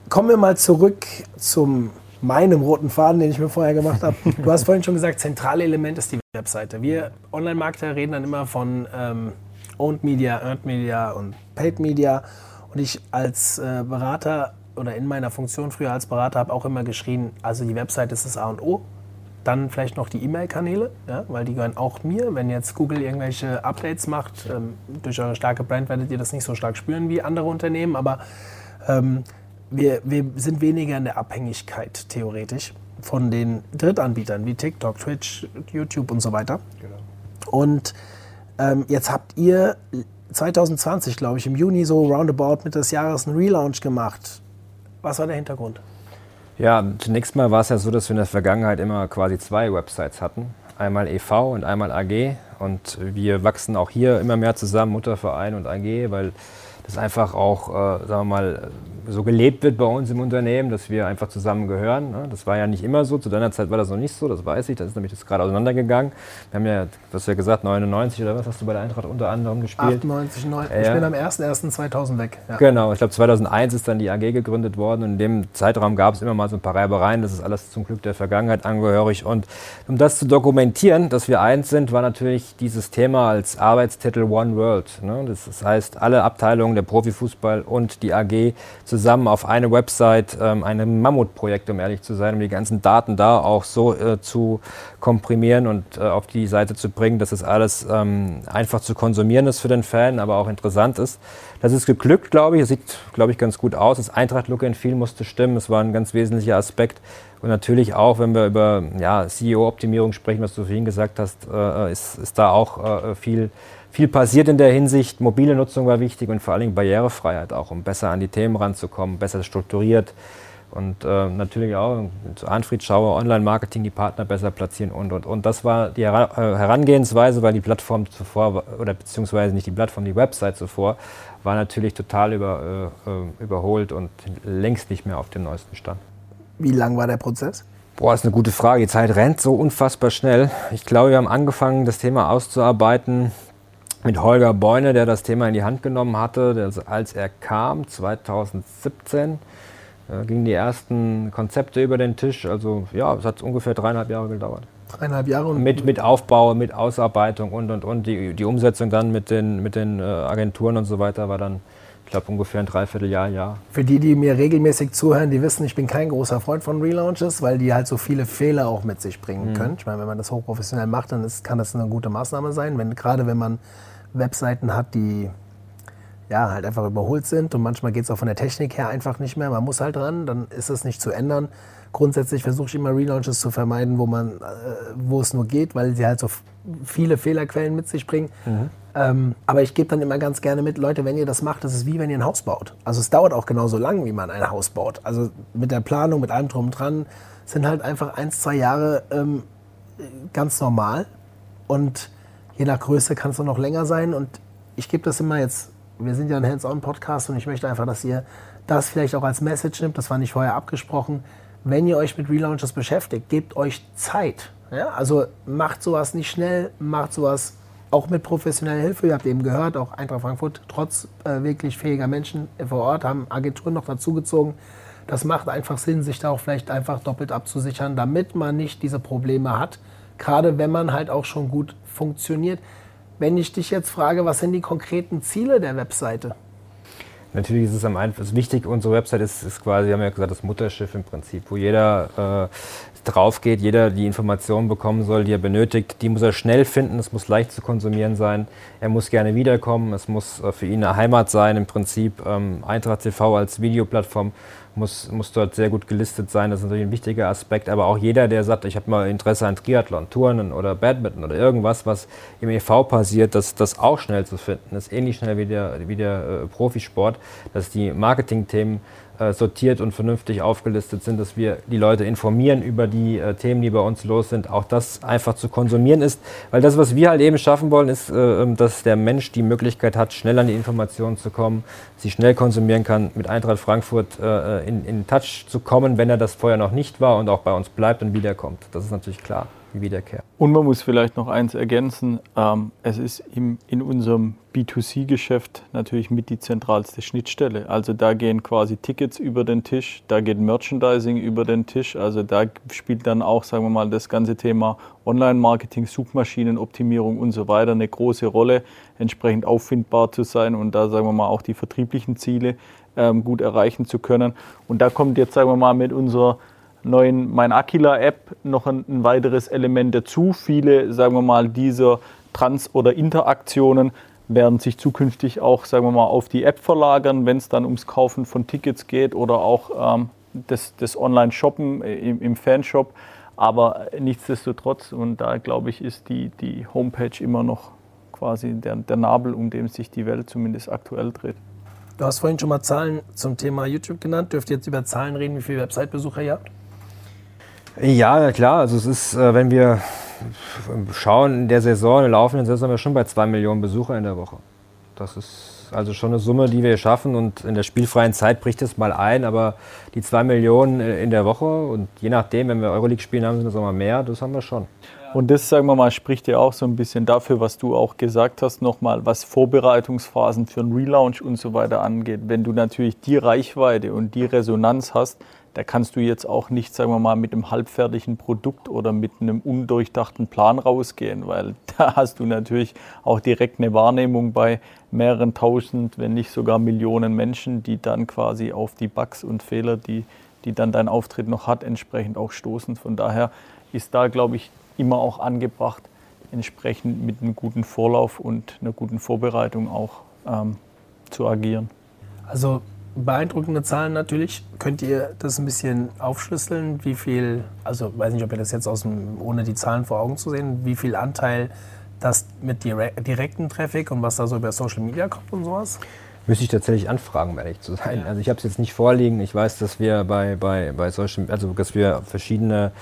Kommen wir mal zurück zum meinem roten Faden, den ich mir vorher gemacht habe. Du hast vorhin schon gesagt, zentrale Element ist die Webseite. Wir Online-Marketer reden dann immer von ähm, Owned Media, Earned Media und Paid Media. Und ich als äh, Berater oder in meiner Funktion früher als Berater habe auch immer geschrien, also die Webseite ist das A und O. Dann vielleicht noch die E-Mail-Kanäle, ja, weil die gehören auch mir. Wenn jetzt Google irgendwelche Updates macht, ähm, durch eure starke Brand werdet ihr das nicht so stark spüren wie andere Unternehmen, aber ähm, wir, wir sind weniger in der Abhängigkeit theoretisch von den Drittanbietern wie TikTok, Twitch, YouTube und so weiter. Genau. Und ähm, jetzt habt ihr 2020, glaube ich, im Juni so roundabout mit des Jahres einen Relaunch gemacht. Was war der Hintergrund? Ja, zunächst mal war es ja so, dass wir in der Vergangenheit immer quasi zwei Websites hatten. Einmal e.V. und einmal AG. Und wir wachsen auch hier immer mehr zusammen, Mutterverein und AG, weil das einfach auch, äh, sagen wir mal, so gelebt wird bei uns im Unternehmen, dass wir einfach zusammen gehören. Ne? Das war ja nicht immer so. Zu deiner Zeit war das noch nicht so, das weiß ich. Das ist nämlich das gerade auseinandergegangen. Wir haben ja, du hast ja gesagt, 99 oder was hast du bei der Eintracht unter anderem gespielt? 98, 9. Ja. Ich bin am 01.01.2000 weg. Ja. Genau, ich glaube 2001 ist dann die AG gegründet worden und in dem Zeitraum gab es immer mal so ein paar Reibereien. Das ist alles zum Glück der Vergangenheit angehörig. Und um das zu dokumentieren, dass wir eins sind, war natürlich dieses Thema als Arbeitstitel One World. Ne? Das heißt, alle Abteilungen der Profifußball und die AG zu zusammen auf eine Website ähm, ein Mammutprojekt, um ehrlich zu sein, um die ganzen Daten da auch so äh, zu komprimieren und äh, auf die Seite zu bringen, dass es alles ähm, einfach zu konsumieren ist für den Fan, aber auch interessant ist. Das ist geglückt, glaube ich. Es sieht, glaube ich, ganz gut aus. Das Eintracht-Look and Feel musste stimmen. Es war ein ganz wesentlicher Aspekt. Und natürlich auch, wenn wir über ja, CEO-Optimierung sprechen, was du vorhin gesagt hast, äh, ist, ist da auch äh, viel viel passiert in der Hinsicht. Mobile Nutzung war wichtig und vor allen Dingen Barrierefreiheit auch, um besser an die Themen ranzukommen, besser strukturiert und äh, natürlich auch zu Anfried Schauer, Online-Marketing, die Partner besser platzieren und, und, und. Das war die äh, Herangehensweise, weil die Plattform zuvor, oder beziehungsweise nicht die Plattform, die Website zuvor, war natürlich total über, äh, äh, überholt und längst nicht mehr auf dem neuesten Stand. Wie lang war der Prozess? Boah, ist eine gute Frage. Die Zeit rennt so unfassbar schnell. Ich glaube, wir haben angefangen, das Thema auszuarbeiten mit Holger Beune, der das Thema in die Hand genommen hatte, als er kam, 2017, äh, gingen die ersten Konzepte über den Tisch. Also ja, es hat ungefähr dreieinhalb Jahre gedauert. Dreieinhalb Jahre? Und mit, mit Aufbau, mit Ausarbeitung und, und, und. Die, die Umsetzung dann mit den, mit den äh, Agenturen und so weiter war dann ich glaube ungefähr ein Dreivierteljahr, ja. Für die, die mir regelmäßig zuhören, die wissen, ich bin kein großer Freund von Relaunches, weil die halt so viele Fehler auch mit sich bringen mhm. können. Ich meine, wenn man das hochprofessionell macht, dann ist, kann das eine gute Maßnahme sein. Wenn, gerade wenn man Webseiten hat, die ja, halt einfach überholt sind und manchmal geht es auch von der Technik her einfach nicht mehr. Man muss halt dran, dann ist es nicht zu ändern. Grundsätzlich versuche ich immer Relaunches zu vermeiden, wo, man, äh, wo es nur geht, weil sie halt so viele Fehlerquellen mit sich bringen. Mhm. Ähm, aber ich gebe dann immer ganz gerne mit, Leute, wenn ihr das macht, das ist wie wenn ihr ein Haus baut. Also es dauert auch genauso lang, wie man ein Haus baut. Also mit der Planung, mit allem drum und dran, sind halt einfach ein, zwei Jahre ähm, ganz normal. Und Je nach Größe kann es noch länger sein. Und ich gebe das immer jetzt, wir sind ja ein Hands-on-Podcast und ich möchte einfach, dass ihr das vielleicht auch als Message nimmt. Das war nicht vorher abgesprochen. Wenn ihr euch mit Relaunches beschäftigt, gebt euch Zeit. Ja? Also macht sowas nicht schnell, macht sowas auch mit professioneller Hilfe. Ihr habt eben gehört, auch Eintracht Frankfurt, trotz äh, wirklich fähiger Menschen vor Ort, haben Agenturen noch dazugezogen. Das macht einfach Sinn, sich da auch vielleicht einfach doppelt abzusichern, damit man nicht diese Probleme hat. Gerade wenn man halt auch schon gut funktioniert. Wenn ich dich jetzt frage, was sind die konkreten Ziele der Webseite? Natürlich ist es am einfachsten. Wichtig, unsere Website ist, ist quasi, wir haben ja gesagt, das Mutterschiff im Prinzip, wo jeder äh, drauf geht, jeder die Informationen bekommen soll, die er benötigt. Die muss er schnell finden, es muss leicht zu konsumieren sein. Er muss gerne wiederkommen, es muss äh, für ihn eine Heimat sein im Prinzip. Ähm, Eintracht TV als Videoplattform muss, muss dort sehr gut gelistet sein. Das ist natürlich ein wichtiger Aspekt. Aber auch jeder, der sagt, ich habe mal Interesse an Triathlon, Turnen oder Badminton oder irgendwas, was im EV passiert, dass das auch schnell zu finden ist, ähnlich schnell wie der, wie der äh, Profisport, dass die Marketingthemen sortiert und vernünftig aufgelistet sind, dass wir die Leute informieren über die äh, Themen, die bei uns los sind, auch das einfach zu konsumieren ist. Weil das, was wir halt eben schaffen wollen, ist, äh, ähm, dass der Mensch die Möglichkeit hat, schnell an die Informationen zu kommen, sie schnell konsumieren kann, mit Eintracht Frankfurt äh, in, in Touch zu kommen, wenn er das vorher noch nicht war und auch bei uns bleibt und wiederkommt. Das ist natürlich klar die Wiederkehr. Und man muss vielleicht noch eins ergänzen. Ähm, es ist im, in unserem B2C-Geschäft natürlich mit die zentralste Schnittstelle. Also da gehen quasi Tickets über den Tisch, da geht Merchandising über den Tisch. Also da spielt dann auch, sagen wir mal, das ganze Thema Online-Marketing, Suchmaschinenoptimierung und so weiter eine große Rolle, entsprechend auffindbar zu sein und da, sagen wir mal, auch die vertrieblichen Ziele ähm, gut erreichen zu können. Und da kommt jetzt, sagen wir mal, mit unserer neuen Mein Aquila App noch ein, ein, weiteres Element dazu. Viele, sagen wir mal, dieser Trans- oder Interaktionen werden sich zukünftig auch, sagen wir mal, auf die App verlagern, wenn es dann ums Kaufen von Tickets geht oder auch ähm, das, das Online-Shoppen im, im Fanshop. Aber nichtsdestotrotz, und da glaube ich, ist die, die Homepage immer noch quasi der, der Nabel, um dem sich die Welt zumindest aktuell dreht. Du hast vorhin schon mal Zahlen zum Thema YouTube genannt. Dürft ihr jetzt über Zahlen reden, wie viele Website-Besucher ihr habt? Ja, klar. Also es ist, äh, wenn wir schauen in der Saison, in der laufenden Saison, sind wir schon bei zwei Millionen Besucher in der Woche. Das ist also schon eine Summe, die wir schaffen und in der spielfreien Zeit bricht es mal ein, aber die zwei Millionen äh, in der Woche und je nachdem, wenn wir Euroleague spielen haben, sind es auch mal mehr, das haben wir schon. Und das, sagen wir mal, spricht ja auch so ein bisschen dafür, was du auch gesagt hast, nochmal, was Vorbereitungsphasen für einen Relaunch und so weiter angeht. Wenn du natürlich die Reichweite und die Resonanz hast, da kannst du jetzt auch nicht, sagen wir mal, mit einem halbfertigen Produkt oder mit einem undurchdachten Plan rausgehen, weil da hast du natürlich auch direkt eine Wahrnehmung bei mehreren tausend, wenn nicht sogar Millionen Menschen, die dann quasi auf die Bugs und Fehler, die, die dann dein Auftritt noch hat, entsprechend auch stoßen. Von daher ist da, glaube ich, immer auch angebracht, entsprechend mit einem guten Vorlauf und einer guten Vorbereitung auch ähm, zu agieren. Also beeindruckende Zahlen natürlich. Könnt ihr das ein bisschen aufschlüsseln? Wie viel, also weiß nicht, ob ihr das jetzt aus dem, ohne die Zahlen vor Augen zu sehen, wie viel Anteil das mit direkten Traffic und was da so über Social Media kommt und sowas? Müsste ich tatsächlich anfragen, um ehrlich zu sein. Ja. Also ich habe es jetzt nicht vorliegen. Ich weiß, dass wir bei, bei, bei Social, also dass wir verschiedene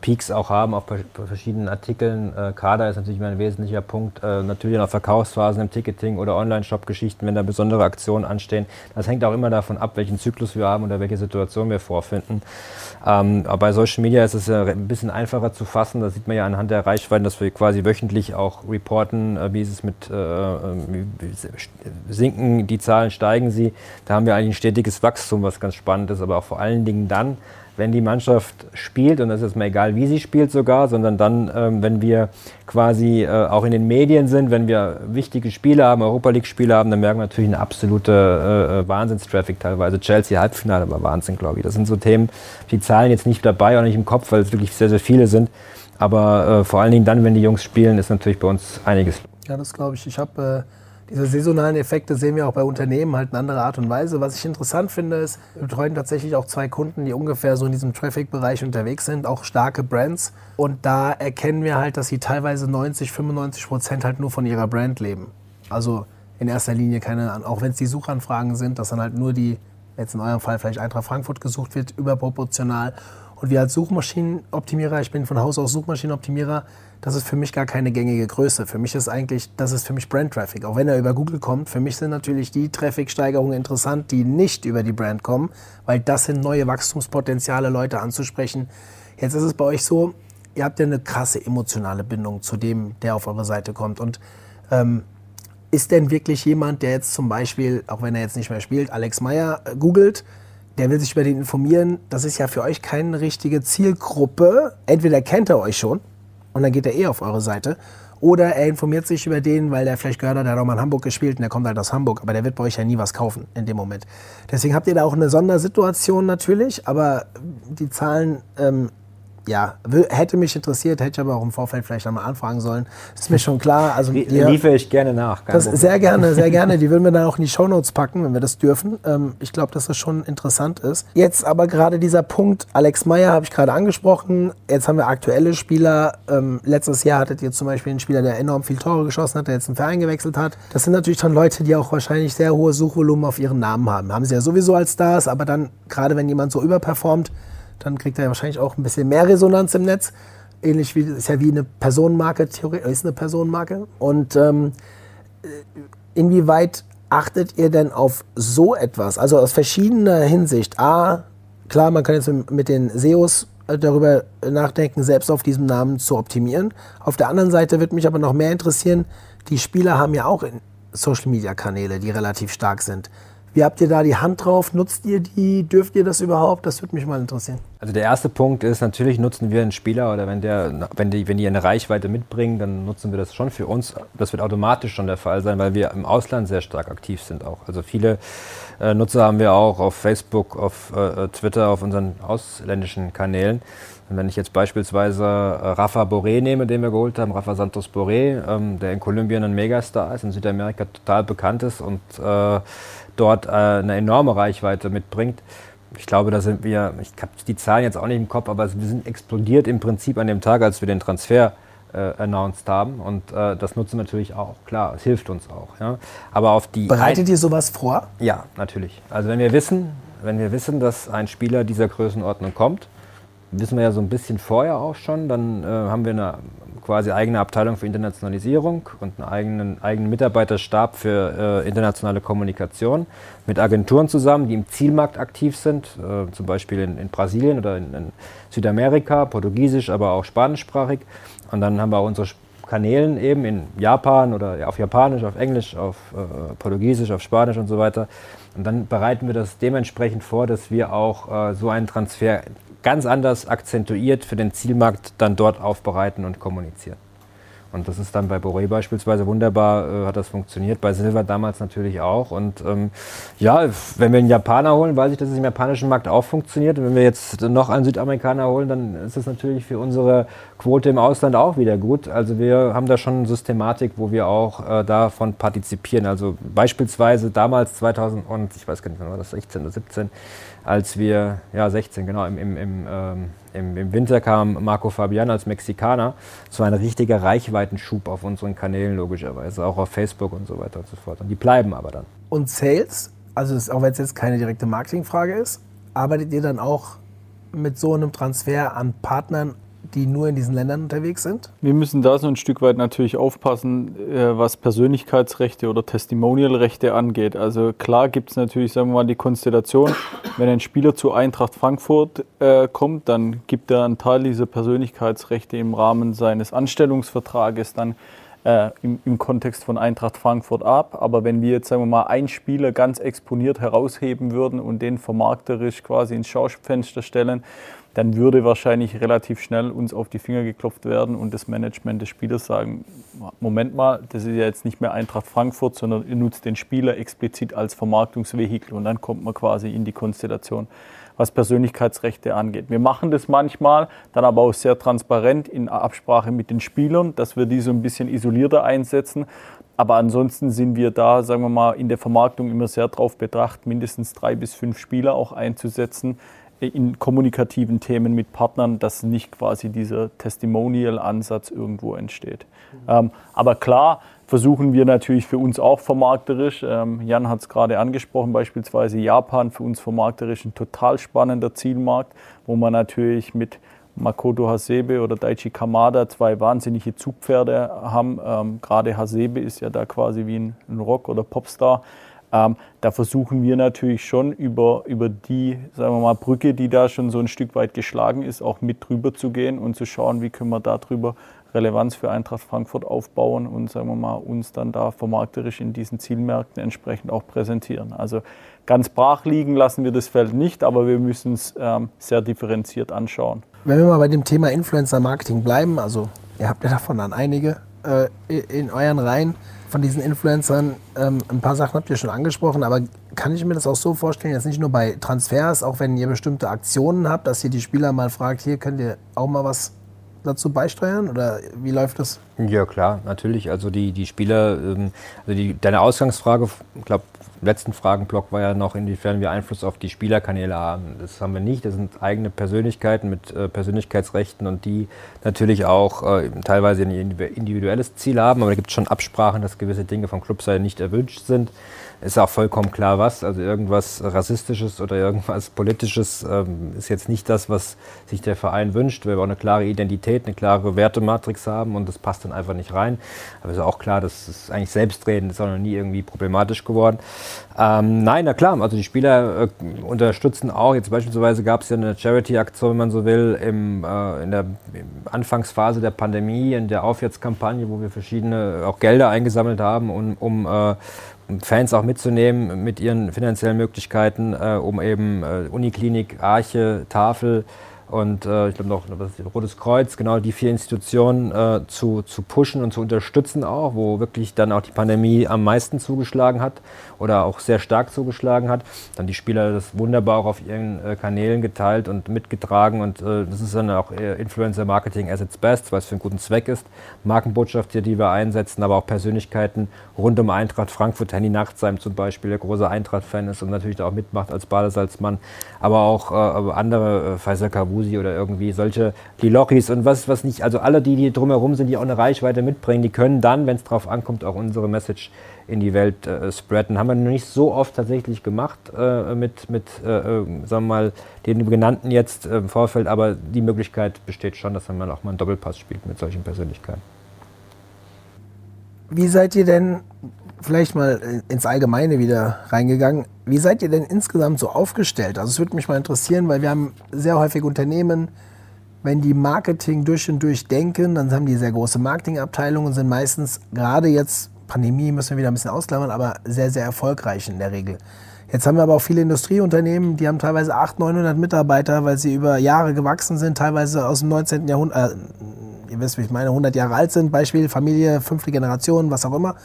Peaks auch haben auf verschiedenen Artikeln. Äh, Kader ist natürlich ein wesentlicher Punkt. Äh, natürlich auch Verkaufsphasen im Ticketing oder Online-Shop-Geschichten, wenn da besondere Aktionen anstehen. Das hängt auch immer davon ab, welchen Zyklus wir haben oder welche Situation wir vorfinden. Ähm, aber bei Social Media ist es ja ein bisschen einfacher zu fassen. Da sieht man ja anhand der Reichweiten, dass wir quasi wöchentlich auch reporten, äh, wie ist es mit äh, sinken die Zahlen, steigen sie. Da haben wir eigentlich ein stetiges Wachstum, was ganz spannend ist, aber auch vor allen Dingen dann, wenn die Mannschaft spielt, und das ist mir egal, wie sie spielt sogar, sondern dann, ähm, wenn wir quasi äh, auch in den Medien sind, wenn wir wichtige Spiele haben, Europa League-Spiele haben, dann merken wir natürlich eine absolute äh, äh, Wahnsinnstraffic teilweise. Chelsea Halbfinale war Wahnsinn, glaube ich. Das sind so Themen, die Zahlen jetzt nicht dabei, auch nicht im Kopf, weil es wirklich sehr, sehr viele sind. Aber äh, vor allen Dingen dann, wenn die Jungs spielen, ist natürlich bei uns einiges. Ja, das glaube ich. Ich habe äh, diese saisonalen Effekte sehen wir auch bei Unternehmen halt in anderer Art und Weise. Was ich interessant finde, ist, wir betreuen tatsächlich auch zwei Kunden, die ungefähr so in diesem Traffic-Bereich unterwegs sind, auch starke Brands. Und da erkennen wir halt, dass sie teilweise 90, 95 Prozent halt nur von ihrer Brand leben. Also in erster Linie keine, auch wenn es die Suchanfragen sind, dass dann halt nur die, jetzt in eurem Fall vielleicht Eintracht Frankfurt gesucht wird, überproportional. Und wir als Suchmaschinenoptimierer, ich bin von Haus aus Suchmaschinenoptimierer, das ist für mich gar keine gängige Größe. Für mich ist eigentlich, das ist für mich Brand Traffic. Auch wenn er über Google kommt, für mich sind natürlich die Traffic-Steigerungen interessant, die nicht über die Brand kommen, weil das sind neue Wachstumspotenziale, Leute anzusprechen. Jetzt ist es bei euch so, ihr habt ja eine krasse emotionale Bindung zu dem, der auf eure Seite kommt. Und ähm, ist denn wirklich jemand, der jetzt zum Beispiel, auch wenn er jetzt nicht mehr spielt, Alex Meyer äh, googelt, der will sich über den informieren, das ist ja für euch keine richtige Zielgruppe. Entweder kennt er euch schon, und dann geht er eh auf eure Seite. Oder er informiert sich über den, weil der vielleicht gehört hat, der hat auch mal in Hamburg gespielt und der kommt halt aus Hamburg. Aber der wird bei euch ja nie was kaufen in dem Moment. Deswegen habt ihr da auch eine Sondersituation natürlich, aber die Zahlen ähm, ja, hätte mich interessiert, hätte ich aber auch im Vorfeld vielleicht einmal anfragen sollen. Ist mir schon klar. Also die, liefere ich gerne nach. Das, sehr gerne, sehr gerne. Die würden wir dann auch in die Shownotes packen, wenn wir das dürfen. Ähm, ich glaube, dass das schon interessant ist. Jetzt aber gerade dieser Punkt, Alex Meyer habe ich gerade angesprochen. Jetzt haben wir aktuelle Spieler. Ähm, letztes Jahr hattet ihr zum Beispiel einen Spieler, der enorm viel Tore geschossen hat, der jetzt einen Verein gewechselt hat. Das sind natürlich schon Leute, die auch wahrscheinlich sehr hohe Suchvolumen auf ihren Namen haben. Haben sie ja sowieso als Stars, aber dann, gerade wenn jemand so überperformt, dann kriegt er wahrscheinlich auch ein bisschen mehr Resonanz im Netz. Ähnlich wie, ist ja wie eine Personenmarke, theoretisch ist eine Personenmarke. Und ähm, inwieweit achtet ihr denn auf so etwas? Also aus verschiedener Hinsicht. A, klar, man kann jetzt mit den SEOs darüber nachdenken, selbst auf diesem Namen zu optimieren. Auf der anderen Seite wird mich aber noch mehr interessieren, die Spieler haben ja auch Social-Media-Kanäle, die relativ stark sind. Wie habt ihr da die Hand drauf? Nutzt ihr die? Dürft ihr das überhaupt? Das würde mich mal interessieren. Also der erste Punkt ist, natürlich nutzen wir einen Spieler oder wenn, der, wenn, die, wenn die eine Reichweite mitbringen, dann nutzen wir das schon für uns. Das wird automatisch schon der Fall sein, weil wir im Ausland sehr stark aktiv sind auch. Also viele äh, Nutzer haben wir auch auf Facebook, auf äh, Twitter, auf unseren ausländischen Kanälen. Und wenn ich jetzt beispielsweise äh, Rafa Boré nehme, den wir geholt haben, Rafa Santos Boré, ähm, der in Kolumbien ein Megastar ist, in Südamerika total bekannt ist und äh, dort äh, eine enorme Reichweite mitbringt. Ich glaube, da sind wir, ich habe die Zahlen jetzt auch nicht im Kopf, aber wir sind explodiert im Prinzip an dem Tag, als wir den Transfer äh, announced haben. Und äh, das nutzen wir natürlich auch. Klar, es hilft uns auch. Ja. Aber auf die Bereitet ihr sowas vor? Ja, natürlich. Also wenn wir wissen, wenn wir wissen, dass ein Spieler dieser Größenordnung kommt, wissen wir ja so ein bisschen vorher auch schon, dann äh, haben wir eine quasi eigene Abteilung für Internationalisierung und einen eigenen, eigenen Mitarbeiterstab für äh, internationale Kommunikation mit Agenturen zusammen, die im Zielmarkt aktiv sind, äh, zum Beispiel in, in Brasilien oder in, in, Südamerika, Portugiesisch, aber auch spanischsprachig. Und dann haben wir unsere Kanälen eben in Japan oder auf Japanisch, auf Englisch, auf äh, Portugiesisch, auf Spanisch und so weiter. Und dann bereiten wir das dementsprechend vor, dass wir auch äh, so einen Transfer ganz anders akzentuiert für den Zielmarkt dann dort aufbereiten und kommunizieren. Und das ist dann bei Boré beispielsweise wunderbar, äh, hat das funktioniert. Bei Silver damals natürlich auch. Und ähm, ja, wenn wir einen Japaner holen, weiß ich, dass es im japanischen Markt auch funktioniert. Und wenn wir jetzt noch einen Südamerikaner holen, dann ist das natürlich für unsere Quote im Ausland auch wieder gut. Also wir haben da schon eine Systematik, wo wir auch äh, davon partizipieren. Also beispielsweise damals 2000 und ich weiß gar nicht, wann war das, 16 oder 17, als wir, ja 16 genau, im, im, im, ähm, im, im Winter kam Marco Fabian als Mexikaner. So ein richtiger Reichweitenschub auf unseren Kanälen logischerweise, auch auf Facebook und so weiter und so fort. Und die bleiben aber dann. Und Sales, also ist, auch wenn es jetzt keine direkte Marketingfrage ist, arbeitet ihr dann auch mit so einem Transfer an Partnern die nur in diesen Ländern unterwegs sind? Wir müssen da so ein Stück weit natürlich aufpassen, äh, was Persönlichkeitsrechte oder Testimonialrechte angeht. Also klar gibt es natürlich, sagen wir mal, die Konstellation, wenn ein Spieler zu Eintracht Frankfurt äh, kommt, dann gibt er einen Teil dieser Persönlichkeitsrechte im Rahmen seines Anstellungsvertrages dann äh, im, im, Kontext von Eintracht Frankfurt ab. Aber wenn wir jetzt, sagen wir mal, einen Spieler ganz exponiert herausheben würden und den vermarkterisch quasi ins Schaufenster stellen, dann würde wahrscheinlich relativ schnell uns auf die Finger geklopft werden und das Management des Spielers sagen, Moment mal, das ist ja jetzt nicht mehr Eintracht Frankfurt, sondern ihr nutzt den Spieler explizit als Vermarktungsvehikel und dann kommt man quasi in die Konstellation, was Persönlichkeitsrechte angeht. Wir machen das manchmal, dann aber auch sehr transparent in Absprache mit den Spielern, dass wir die so ein bisschen isolierter einsetzen. Aber ansonsten sind wir da, sagen wir mal, in der Vermarktung immer sehr darauf bedacht, mindestens drei bis fünf Spieler auch einzusetzen, in kommunikativen Themen mit Partnern, dass nicht quasi dieser Testimonial-Ansatz irgendwo entsteht. Mhm. Ähm, aber klar versuchen wir natürlich für uns auch vermarkterisch. Ähm, Jan hat es gerade angesprochen, beispielsweise Japan für uns vermarkterisch ein total spannender Zielmarkt, wo man natürlich mit Makoto Hasebe oder Daichi Kamada zwei wahnsinnige Zugpferde haben. Ähm, gerade Hasebe ist ja da quasi wie ein, ein Rock- oder Popstar. Ähm, da versuchen wir natürlich schon über, über die, sagen wir mal, Brücke, die da schon so ein Stück weit geschlagen ist, auch mit drüber zu gehen und zu schauen, wie können wir darüber Relevanz für Eintracht Frankfurt aufbauen und sagen wir mal, uns dann da vermarkterisch in diesen Zielmärkten entsprechend auch präsentieren. Also ganz brach liegen lassen wir das Feld nicht, aber wir müssen es ähm, sehr differenziert anschauen. Wenn wir mal bei dem Thema Influencer Marketing bleiben, also ihr habt ja davon dann einige, äh, in euren Reihen von diesen Influencern. Ähm, ein paar Sachen habt ihr schon angesprochen, aber kann ich mir das auch so vorstellen, jetzt nicht nur bei Transfers, auch wenn ihr bestimmte Aktionen habt, dass ihr die Spieler mal fragt, hier könnt ihr auch mal was dazu beisteuern oder wie läuft das? Ja klar, natürlich. Also die, die Spieler, ähm, also die, deine Ausgangsfrage, ich glaube, letzten Fragenblock war ja noch, inwiefern wir Einfluss auf die Spielerkanäle haben. Das haben wir nicht. Das sind eigene Persönlichkeiten mit äh, Persönlichkeitsrechten und die natürlich auch äh, teilweise ein individuelles Ziel haben. Aber da gibt es schon Absprachen, dass gewisse Dinge vom Clubseite nicht erwünscht sind ist auch vollkommen klar, was. Also irgendwas Rassistisches oder irgendwas Politisches ähm, ist jetzt nicht das, was sich der Verein wünscht. Wir wollen eine klare Identität, eine klare Wertematrix haben und das passt dann einfach nicht rein. Aber ist auch klar, dass es eigentlich Selbstreden ist auch noch nie irgendwie problematisch geworden. Ähm, nein, na klar, also die Spieler äh, unterstützen auch. Jetzt beispielsweise gab es ja eine Charity-Aktion, wenn man so will, im, äh, in der Anfangsphase der Pandemie, in der Aufwärtskampagne, wo wir verschiedene auch Gelder eingesammelt haben, um, um äh, Fans auch mitzunehmen mit ihren finanziellen Möglichkeiten, äh, um eben äh, Uniklinik, Arche, Tafel und äh, ich glaube noch das Rotes Kreuz, genau die vier Institutionen äh, zu, zu pushen und zu unterstützen auch, wo wirklich dann auch die Pandemie am meisten zugeschlagen hat oder auch sehr stark zugeschlagen hat. Dann die Spieler das wunderbar auch auf ihren äh, Kanälen geteilt und mitgetragen und äh, das ist dann auch Influencer Marketing as its best, weil es für einen guten Zweck ist. Markenbotschaft hier, die wir einsetzen, aber auch Persönlichkeiten rund um Eintracht Frankfurt, Henny Nachtsheim zum Beispiel, der große Eintracht-Fan ist und natürlich auch mitmacht als Badesalzmann, aber auch äh, andere, äh, Faisal Kavu Usi oder irgendwie solche, die Lochis und was, was nicht, also alle, die, die drumherum sind, die auch eine Reichweite mitbringen, die können dann, wenn es drauf ankommt, auch unsere Message in die Welt äh, spreaden. Haben wir noch nicht so oft tatsächlich gemacht äh, mit, mit äh, äh sagen wir mal, den genannten jetzt äh, im Vorfeld, aber die Möglichkeit besteht schon, dass man auch mal einen Doppelpass spielt mit solchen Persönlichkeiten. Wie seid ihr denn vielleicht mal ins Allgemeine wieder reingegangen. Wie seid ihr denn insgesamt so aufgestellt? Also es würde mich mal interessieren, weil wir haben sehr häufig Unternehmen, wenn die Marketing durch und durch denken, dann haben die sehr große Marketingabteilungen und sind meistens, gerade jetzt, Pandemie müssen wir wieder ein bisschen ausklammern, aber sehr, sehr erfolgreich in der Regel. Jetzt haben wir aber auch viele Industrieunternehmen, die haben teilweise 800, 900 Mitarbeiter, weil sie über Jahre gewachsen sind, teilweise aus dem 19. Jahrhundert, äh, ihr wisst, wie ich meine, 100 Jahre alt sind, Beispiel Familie, fünfte Generation, was auch immer.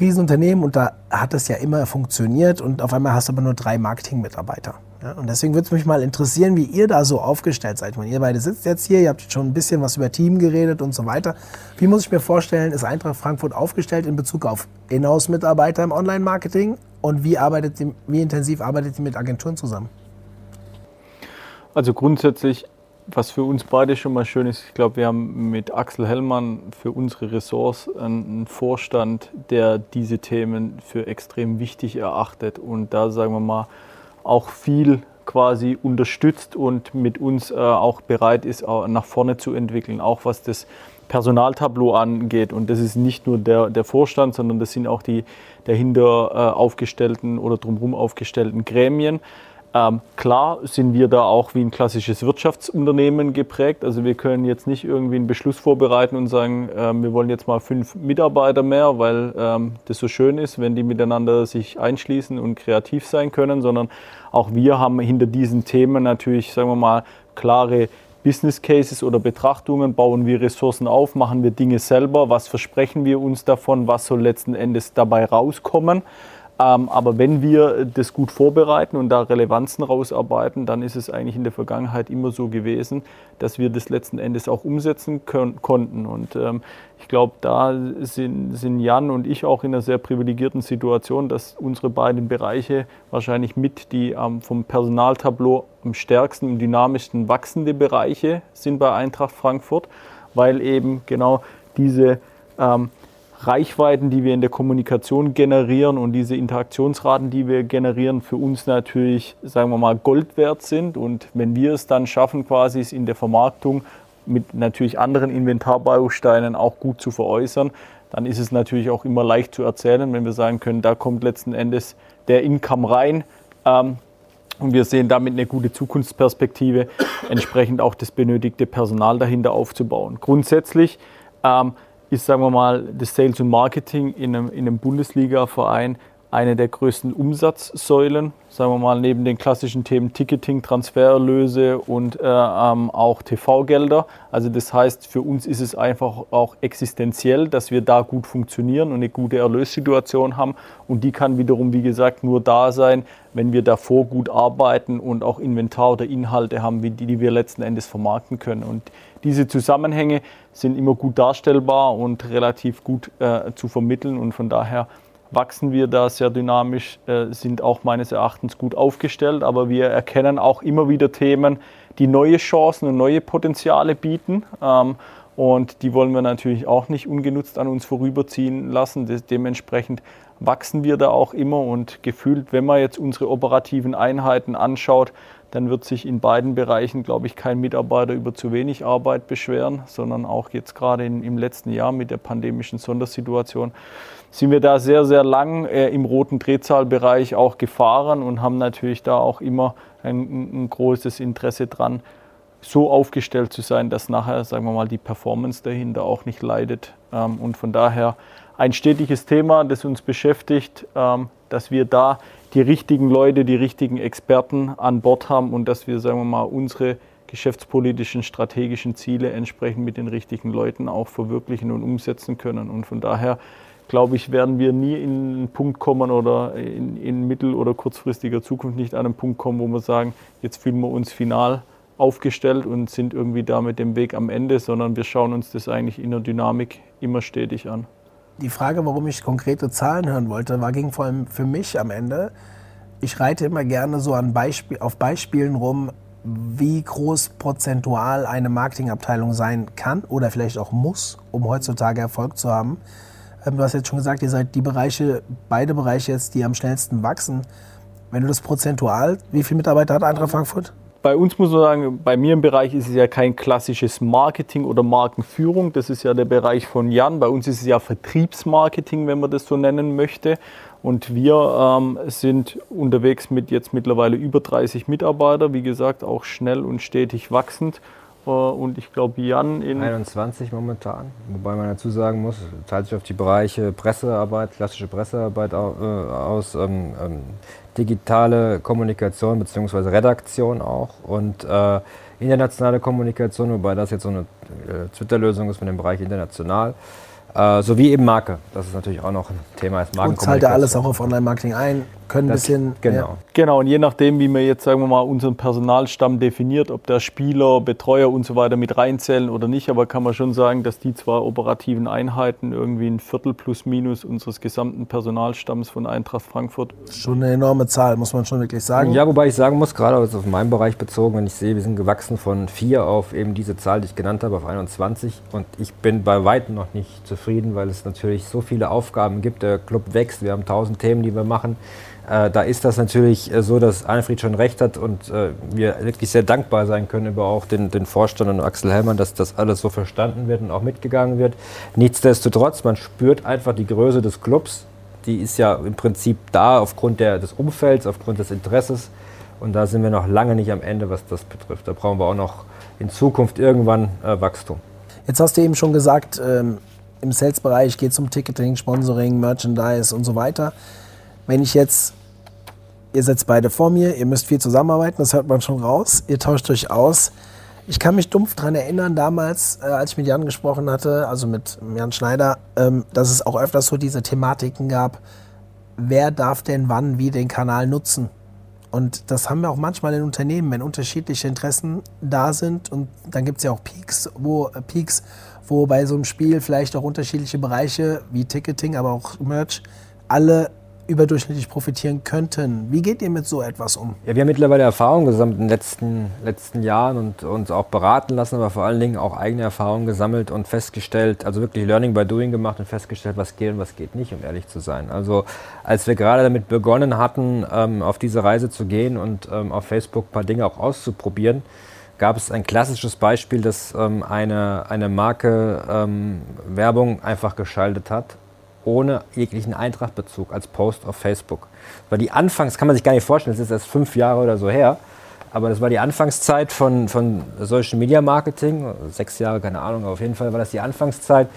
Riesenunternehmen und da hat es ja immer funktioniert und auf einmal hast du aber nur drei Marketingmitarbeiter. Ja, und deswegen würde es mich mal interessieren, wie ihr da so aufgestellt seid. Meine, ihr beide sitzt jetzt hier, ihr habt schon ein bisschen was über Team geredet und so weiter. Wie muss ich mir vorstellen, ist Eintracht Frankfurt aufgestellt in Bezug auf Inhouse-Mitarbeiter im Online-Marketing und wie, arbeitet ihr, wie intensiv arbeitet ihr mit Agenturen zusammen? Also grundsätzlich was für uns beide schon mal schön ist, ich glaube, wir haben mit Axel Hellmann für unsere Ressorts einen Vorstand, der diese Themen für extrem wichtig erachtet und da sagen wir mal auch viel quasi unterstützt und mit uns äh, auch bereit ist, auch nach vorne zu entwickeln, auch was das Personaltableau angeht. Und das ist nicht nur der, der Vorstand, sondern das sind auch die dahinter äh, aufgestellten oder drumherum aufgestellten Gremien. Ähm, klar sind wir da auch wie ein klassisches Wirtschaftsunternehmen geprägt. Also wir können jetzt nicht irgendwie einen Beschluss vorbereiten und sagen, äh, wir wollen jetzt mal fünf Mitarbeiter mehr, weil ähm, das so schön ist, wenn die miteinander sich einschließen und kreativ sein können, sondern auch wir haben hinter diesen Themen natürlich, sagen wir mal, klare Business Cases oder Betrachtungen, bauen wir Ressourcen auf, machen wir Dinge selber, was versprechen wir uns davon, was soll letzten Endes dabei rauskommen. Ähm, aber wenn wir das gut vorbereiten und da Relevanzen rausarbeiten, dann ist es eigentlich in der Vergangenheit immer so gewesen, dass wir das letzten Endes auch umsetzen konnten. Und ähm, ich glaube, da sind, sind Jan und ich auch in einer sehr privilegierten Situation, dass unsere beiden Bereiche wahrscheinlich mit die ähm, vom Personaltableau am stärksten und dynamischsten wachsende Bereiche sind bei Eintracht Frankfurt, weil eben genau diese ähm, Reichweiten, die wir in der Kommunikation generieren und diese Interaktionsraten, die wir generieren, für uns natürlich, sagen wir mal, Gold wert sind. Und wenn wir es dann schaffen, quasi es in der Vermarktung mit natürlich anderen Inventarbausteinen auch gut zu veräußern, dann ist es natürlich auch immer leicht zu erzählen, wenn wir sagen können, da kommt letzten Endes der Income rein. Ähm, und wir sehen damit eine gute Zukunftsperspektive, entsprechend auch das benötigte Personal dahinter aufzubauen. Grundsätzlich ähm, ist, sagen wir mal, das Sales und Marketing in einem, in einem Bundesliga-Verein eine der größten Umsatzsäulen, sagen wir mal, neben den klassischen Themen Ticketing, Transfererlöse und äh, ähm, auch TV-Gelder. Also das heißt, für uns ist es einfach auch existenziell, dass wir da gut funktionieren und eine gute Erlössituation haben. Und die kann wiederum, wie gesagt, nur da sein, wenn wir davor gut arbeiten und auch Inventar oder Inhalte haben, die, die wir letzten Endes vermarkten können. Und diese Zusammenhänge sind immer gut darstellbar und relativ gut äh, zu vermitteln und von daher wachsen wir da sehr dynamisch, äh, sind auch meines Erachtens gut aufgestellt, aber wir erkennen auch immer wieder Themen, die neue Chancen und neue Potenziale bieten. Ähm, und die wollen wir natürlich auch nicht ungenutzt an uns vorüberziehen lassen. dementsprechend wachsen wir da auch immer und gefühlt, wenn man jetzt unsere operativen Einheiten anschaut, dann wird sich in beiden Bereichen, glaube ich, kein Mitarbeiter über zu wenig Arbeit beschweren, sondern auch jetzt gerade in, im letzten Jahr mit der pandemischen Sondersituation sind wir da sehr, sehr lang äh, im roten Drehzahlbereich auch gefahren und haben natürlich da auch immer ein, ein großes Interesse dran, so aufgestellt zu sein, dass nachher, sagen wir mal, die Performance dahinter auch nicht leidet. Ähm, und von daher ein stetiges Thema, das uns beschäftigt, ähm, dass wir da die richtigen Leute, die richtigen Experten an Bord haben und dass wir, sagen wir mal, unsere geschäftspolitischen, strategischen Ziele entsprechend mit den richtigen Leuten auch verwirklichen und umsetzen können. Und von daher, glaube ich, werden wir nie in einen Punkt kommen oder in, in mittel- oder kurzfristiger Zukunft nicht an einen Punkt kommen, wo wir sagen, jetzt fühlen wir uns final aufgestellt und sind irgendwie da mit dem Weg am Ende, sondern wir schauen uns das eigentlich in der Dynamik immer stetig an die Frage, warum ich konkrete Zahlen hören wollte, war ging vor allem für mich am Ende. Ich reite immer gerne so an Beispiel, auf Beispielen rum, wie groß prozentual eine Marketingabteilung sein kann oder vielleicht auch muss, um heutzutage Erfolg zu haben. Ähm, du hast jetzt schon gesagt, ihr seid die Bereiche, beide Bereiche jetzt, die am schnellsten wachsen. Wenn du das prozentual, wie viele Mitarbeiter hat Eintracht Frankfurt? Bei uns muss man sagen, bei mir im Bereich ist es ja kein klassisches Marketing oder Markenführung. Das ist ja der Bereich von Jan. Bei uns ist es ja Vertriebsmarketing, wenn man das so nennen möchte. Und wir ähm, sind unterwegs mit jetzt mittlerweile über 30 Mitarbeitern, wie gesagt, auch schnell und stetig wachsend. Und ich glaube, Jan in. 21 momentan. Wobei man dazu sagen muss, teilt sich auf die Bereiche Pressearbeit, klassische Pressearbeit äh, aus, ähm, ähm, digitale Kommunikation bzw. Redaktion auch und äh, internationale Kommunikation, wobei das jetzt so eine äh, Twitter-Lösung ist für den Bereich international. Äh, sowie eben Marke. Das ist natürlich auch noch ein Thema. Ist und zahlt ja alles auch auf Online-Marketing ein, können ein bisschen. Genau. Ja. genau, und je nachdem, wie man jetzt, sagen wir mal, unseren Personalstamm definiert, ob da Spieler, Betreuer und so weiter mit reinzählen oder nicht, aber kann man schon sagen, dass die zwei operativen Einheiten irgendwie ein Viertel plus minus unseres gesamten Personalstamms von Eintracht Frankfurt. Schon eine enorme Zahl, muss man schon wirklich sagen. Ja, wobei ich sagen muss, gerade auf meinen Bereich bezogen, wenn ich sehe, wir sind gewachsen von vier auf eben diese Zahl, die ich genannt habe, auf 21 und ich bin bei weitem noch nicht zufrieden, weil es natürlich so viele Aufgaben gibt. Der Club wächst, wir haben tausend Themen, die wir machen. Äh, da ist das natürlich äh, so, dass Alfred schon recht hat und äh, wir wirklich sehr dankbar sein können über auch den, den Vorstand und Axel Hellmann, dass das alles so verstanden wird und auch mitgegangen wird. Nichtsdestotrotz, man spürt einfach die Größe des Clubs. Die ist ja im Prinzip da aufgrund der, des Umfelds, aufgrund des Interesses. Und da sind wir noch lange nicht am Ende, was das betrifft. Da brauchen wir auch noch in Zukunft irgendwann äh, Wachstum. Jetzt hast du eben schon gesagt, ähm, im Sales-Bereich geht es um Ticketing, Sponsoring, Merchandise und so weiter. Wenn ich jetzt, ihr sitzt beide vor mir, ihr müsst viel zusammenarbeiten, das hört man schon raus, ihr tauscht euch aus. Ich kann mich dumpf daran erinnern, damals, äh, als ich mit Jan gesprochen hatte, also mit Jan Schneider, ähm, dass es auch öfters so diese Thematiken gab, wer darf denn wann wie den Kanal nutzen. Und das haben wir auch manchmal in Unternehmen, wenn unterschiedliche Interessen da sind. Und dann gibt es ja auch Peaks, wo, äh, Peaks, wo bei so einem Spiel vielleicht auch unterschiedliche Bereiche wie Ticketing, aber auch Merch alle überdurchschnittlich profitieren könnten. Wie geht ihr mit so etwas um? Ja, wir haben mittlerweile Erfahrungen gesammelt in den letzten, letzten Jahren und uns auch beraten lassen, aber vor allen Dingen auch eigene Erfahrungen gesammelt und festgestellt, also wirklich Learning by Doing gemacht und festgestellt, was geht und was geht nicht, um ehrlich zu sein. Also als wir gerade damit begonnen hatten, ähm, auf diese Reise zu gehen und ähm, auf Facebook ein paar Dinge auch auszuprobieren, gab es ein klassisches Beispiel, dass ähm, eine, eine Marke ähm, Werbung einfach geschaltet hat, ohne jeglichen Eintrachtbezug als Post auf Facebook. Das war die Anfangs, kann man sich gar nicht vorstellen, das ist erst fünf Jahre oder so her, aber das war die Anfangszeit von, von Social Media Marketing, sechs Jahre, keine Ahnung, auf jeden Fall war das die Anfangszeit.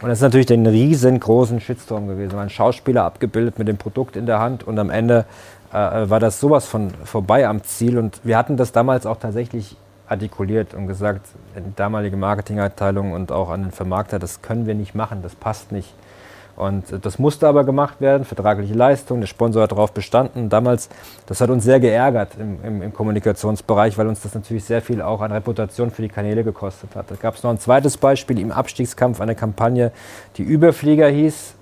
Und das ist natürlich ein riesengroßen Shitstorm gewesen. War ein Schauspieler abgebildet mit dem Produkt in der Hand und am Ende äh, war das sowas von vorbei am Ziel. Und wir hatten das damals auch tatsächlich artikuliert und gesagt, die damalige Marketingabteilung und auch an den Vermarkter, das können wir nicht machen, das passt nicht. Und das musste aber gemacht werden, vertragliche Leistung, der Sponsor hat darauf bestanden. Damals, das hat uns sehr geärgert im, im, im, Kommunikationsbereich, weil uns das natürlich sehr viel auch an Reputation für die Kanäle gekostet hat. Da gab es noch ein zweites Beispiel im Abstiegskampf, eine Kampagne, die Überflieger hieß,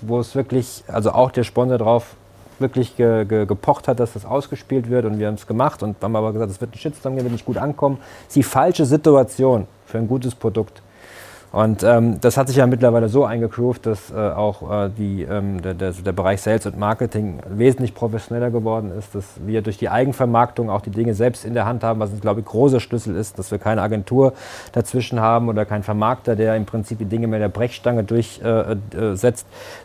wo es wirklich, also auch der Sponsor drauf wirklich ge, ge, gepocht hat, dass das ausgespielt wird und wir haben es gemacht und haben aber gesagt, es wird ein Shitstorm geben, wird nicht gut ankommen. Das ist die falsche Situation für ein gutes Produkt. Und ähm, das hat sich ja mittlerweile so eingegroovt, dass äh, auch äh, die, ähm, der, der, der, Bereich Sales und Marketing wesentlich professioneller geworden ist, dass wir durch die Eigenvermarktung auch die Dinge selbst in der Hand haben, was uns, glaube ich, großer Schlüssel ist, dass wir keine Agentur dazwischen haben oder keinen Vermarkter, der im Prinzip die Dinge mit der Brechstange durchsetzt, äh, äh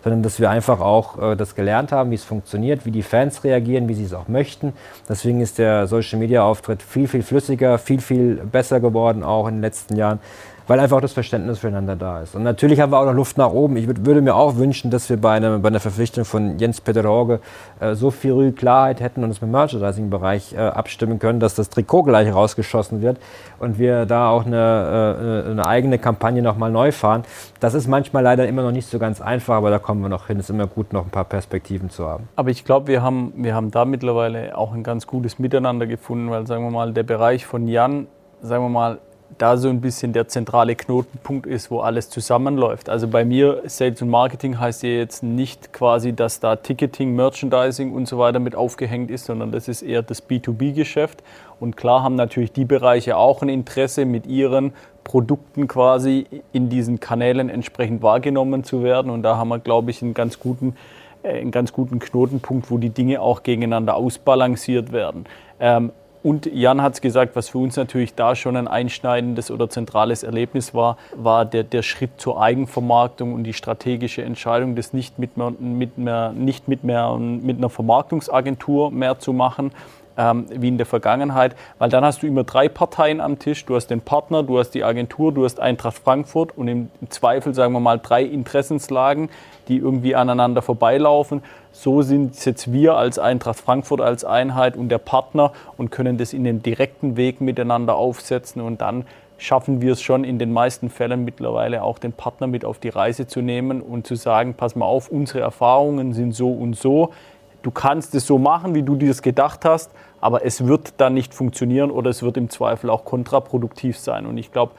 sondern dass wir einfach auch äh, das gelernt haben, wie es funktioniert, wie die Fans reagieren, wie sie es auch möchten. Deswegen ist der Social-Media-Auftritt viel, viel flüssiger, viel, viel besser geworden, auch in den letzten Jahren weil einfach das Verständnis füreinander da ist. Und natürlich haben wir auch noch Luft nach oben. Ich würde mir auch wünschen, dass wir bei, einem, bei einer Verpflichtung von Jens Peter Horge äh, so viel Klarheit hätten und uns im Merchandising-Bereich äh, abstimmen können, dass das Trikot gleich rausgeschossen wird und wir da auch eine, äh, eine eigene Kampagne nochmal neu fahren. Das ist manchmal leider immer noch nicht so ganz einfach, aber da kommen wir noch hin. Es ist immer gut, noch ein paar Perspektiven zu haben. Aber ich glaube, wir haben, wir haben da mittlerweile auch ein ganz gutes Miteinander gefunden, weil, sagen wir mal, der Bereich von Jan, sagen wir mal, da so ein bisschen der zentrale Knotenpunkt ist, wo alles zusammenläuft. Also bei mir, Sales und Marketing heißt ja jetzt nicht quasi, dass da Ticketing, Merchandising und so weiter mit aufgehängt ist, sondern das ist eher das B2B-Geschäft. Und klar haben natürlich die Bereiche auch ein Interesse, mit ihren Produkten quasi in diesen Kanälen entsprechend wahrgenommen zu werden. Und da haben wir, glaube ich, einen ganz guten, äh, einen ganz guten Knotenpunkt, wo die Dinge auch gegeneinander ausbalanciert werden. Ähm, und Jan hat es gesagt, was für uns natürlich da schon ein einschneidendes oder zentrales Erlebnis war, war der, der Schritt zur Eigenvermarktung und die strategische Entscheidung, das nicht mit, mehr, mit, mehr, nicht mit, mehr, mit einer Vermarktungsagentur mehr zu machen, ähm, wie in der Vergangenheit, weil dann hast du immer drei Parteien am Tisch. Du hast den Partner, du hast die Agentur, du hast Eintracht Frankfurt und im Zweifel, sagen wir mal, drei Interessenslagen, die irgendwie aneinander vorbeilaufen. So sind jetzt wir als Eintracht Frankfurt als Einheit und der Partner und können das in den direkten Weg miteinander aufsetzen und dann schaffen wir es schon in den meisten Fällen mittlerweile auch den Partner mit auf die Reise zu nehmen und zu sagen, pass mal auf, unsere Erfahrungen sind so und so. Du kannst es so machen, wie du dir das gedacht hast, aber es wird dann nicht funktionieren oder es wird im Zweifel auch kontraproduktiv sein. Und ich glaube,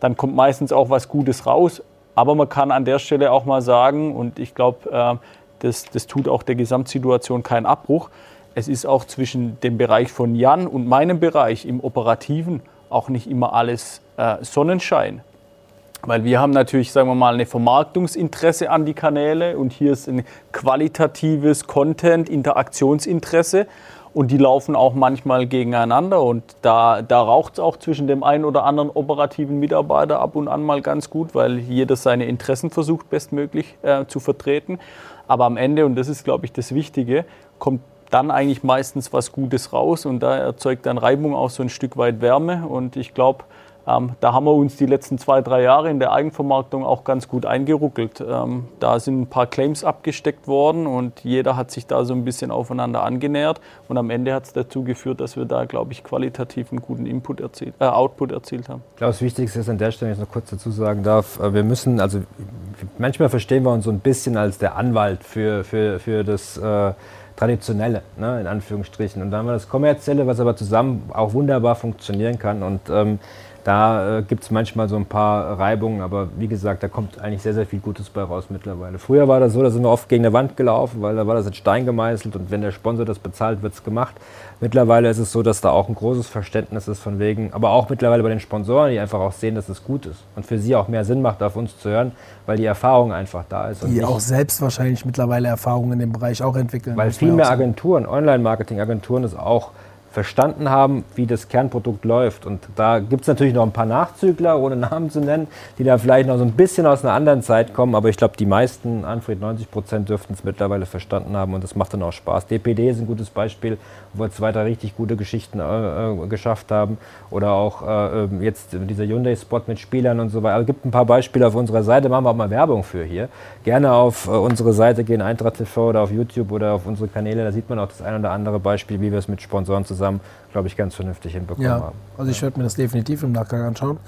dann kommt meistens auch was Gutes raus. Aber man kann an der Stelle auch mal sagen, und ich glaube, äh, das, das tut auch der Gesamtsituation keinen Abbruch, es ist auch zwischen dem Bereich von Jan und meinem Bereich im Operativen auch nicht immer alles äh, Sonnenschein. Weil wir haben natürlich, sagen wir mal, ein Vermarktungsinteresse an die Kanäle und hier ist ein qualitatives Content, Interaktionsinteresse und die laufen auch manchmal gegeneinander. Und da, da raucht es auch zwischen dem einen oder anderen operativen Mitarbeiter ab und an mal ganz gut, weil jeder seine Interessen versucht bestmöglich äh, zu vertreten. Aber am Ende, und das ist, glaube ich, das Wichtige, kommt dann eigentlich meistens was Gutes raus. Und da erzeugt dann Reibung auch so ein Stück weit Wärme. Und ich glaube, da haben wir uns die letzten zwei, drei Jahre in der Eigenvermarktung auch ganz gut eingeruckelt. Ähm, da sind ein paar Claims abgesteckt worden und jeder hat sich da so ein bisschen aufeinander angenähert. Und am Ende hat es dazu geführt, dass wir da, glaube ich, qualitativ einen guten Input erzielt, äh, Output erzielt haben. Ich glaube, das Wichtigste ist an der Stelle, wenn ich noch kurz dazu sagen darf, äh, wir müssen, also manchmal verstehen wir uns so ein bisschen als der Anwalt für, für, für das. Äh, Traditionelle, ne, in Anführungsstrichen. Und dann haben wir das Kommerzielle, was aber zusammen auch wunderbar funktionieren kann. Und ähm, da äh, gibt es manchmal so ein paar Reibungen, aber wie gesagt, da kommt eigentlich sehr, sehr viel Gutes bei raus mittlerweile. Früher war das so, da sind wir oft gegen eine Wand gelaufen, weil da war das in Stein gemeißelt und wenn der Sponsor das bezahlt, wird es gemacht. Mittlerweile ist es so, dass da auch ein großes Verständnis ist von wegen, aber auch mittlerweile bei den Sponsoren, die einfach auch sehen, dass es gut ist und für sie auch mehr Sinn macht, auf uns zu hören, weil die Erfahrung einfach da ist. die auch selbst wahrscheinlich mittlerweile Erfahrungen in dem Bereich auch entwickeln. Weil viel mehr Agenturen, Online-Marketing-Agenturen es auch verstanden haben, wie das Kernprodukt läuft. Und da gibt es natürlich noch ein paar Nachzügler, ohne Namen zu nennen, die da vielleicht noch so ein bisschen aus einer anderen Zeit kommen. Aber ich glaube, die meisten, Anfried 90 Prozent, dürften es mittlerweile verstanden haben und das macht dann auch Spaß. DPD ist ein gutes Beispiel, wo wir zwei, drei richtig gute Geschichten äh, äh geschafft haben. Oder auch äh, ähm, jetzt dieser Hyundai-Spot mit Spielern und so weiter. Also es gibt ein paar Beispiele auf unserer Seite, machen wir auch mal Werbung für hier. Gerne auf äh, unsere Seite gehen, Eintracht TV oder auf YouTube oder auf unsere Kanäle, da sieht man auch das ein oder andere Beispiel, wie wir es mit Sponsoren zusammen zusammen, glaube ich, ganz vernünftig hinbekommen ja, haben. Also ich werde mir das definitiv im Nachgang anschauen.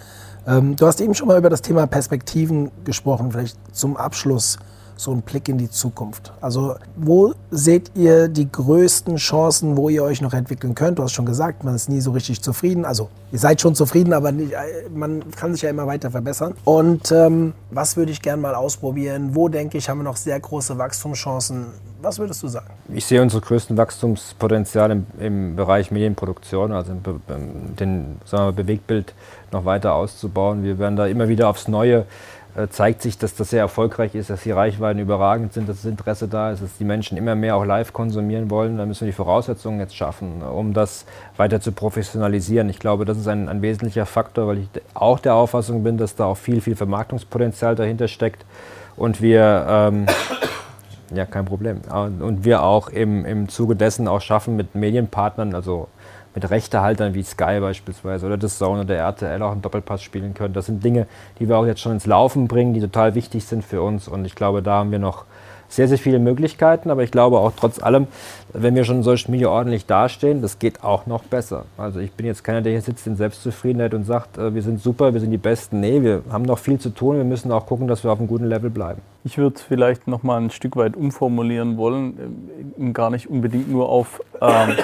Ähm, du hast eben schon mal über das Thema Perspektiven gesprochen. Vielleicht zum Abschluss so ein Blick in die Zukunft. Also wo seht ihr die größten Chancen, wo ihr euch noch entwickeln könnt? Du hast schon gesagt, man ist nie so richtig zufrieden. Also ihr seid schon zufrieden, aber nicht, äh, man kann sich ja immer weiter verbessern. Und ähm, was würde ich gerne mal ausprobieren? Wo denke ich, haben wir noch sehr große Wachstumschancen? Was würdest du sagen? Ich sehe unsere größten Wachstumspotenziale im, im Bereich Medienproduktion, also im, den sagen wir, Bewegtbild noch weiter auszubauen. Wir werden da immer wieder aufs Neue zeigt sich, dass das sehr erfolgreich ist, dass die Reichweiten überragend sind, dass das Interesse da ist, dass die Menschen immer mehr auch live konsumieren wollen. Da müssen wir die Voraussetzungen jetzt schaffen, um das weiter zu professionalisieren. Ich glaube, das ist ein, ein wesentlicher Faktor, weil ich auch der Auffassung bin, dass da auch viel, viel Vermarktungspotenzial dahinter steckt und wir ähm, ja, kein Problem. Und wir auch im, im Zuge dessen auch schaffen, mit Medienpartnern, also mit Rechtehaltern wie Sky beispielsweise oder das Zone oder RTL auch einen Doppelpass spielen können. Das sind Dinge, die wir auch jetzt schon ins Laufen bringen, die total wichtig sind für uns. Und ich glaube, da haben wir noch sehr, sehr viele Möglichkeiten, aber ich glaube auch trotz allem, wenn wir schon in Social Media ordentlich dastehen, das geht auch noch besser. Also ich bin jetzt keiner, der hier sitzt in Selbstzufriedenheit und sagt, äh, wir sind super, wir sind die Besten. Nee, wir haben noch viel zu tun, wir müssen auch gucken, dass wir auf einem guten Level bleiben. Ich würde vielleicht noch mal ein Stück weit umformulieren wollen, äh, gar nicht unbedingt nur auf ähm,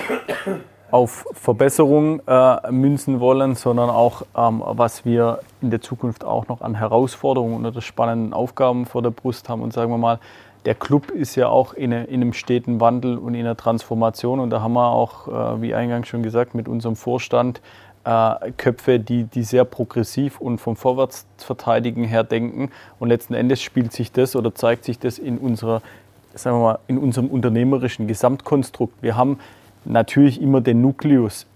auf Verbesserung äh, münzen wollen, sondern auch, ähm, was wir in der Zukunft auch noch an Herausforderungen oder spannenden Aufgaben vor der Brust haben. Und sagen wir mal, der Club ist ja auch in, in einem steten Wandel und in einer Transformation. Und da haben wir auch, äh, wie eingangs schon gesagt, mit unserem Vorstand äh, Köpfe, die, die sehr progressiv und vom Vorwärtsverteidigen her denken. Und letzten Endes spielt sich das oder zeigt sich das in unserer sagen wir mal, in unserem unternehmerischen Gesamtkonstrukt. Wir haben natürlich immer den Nukleus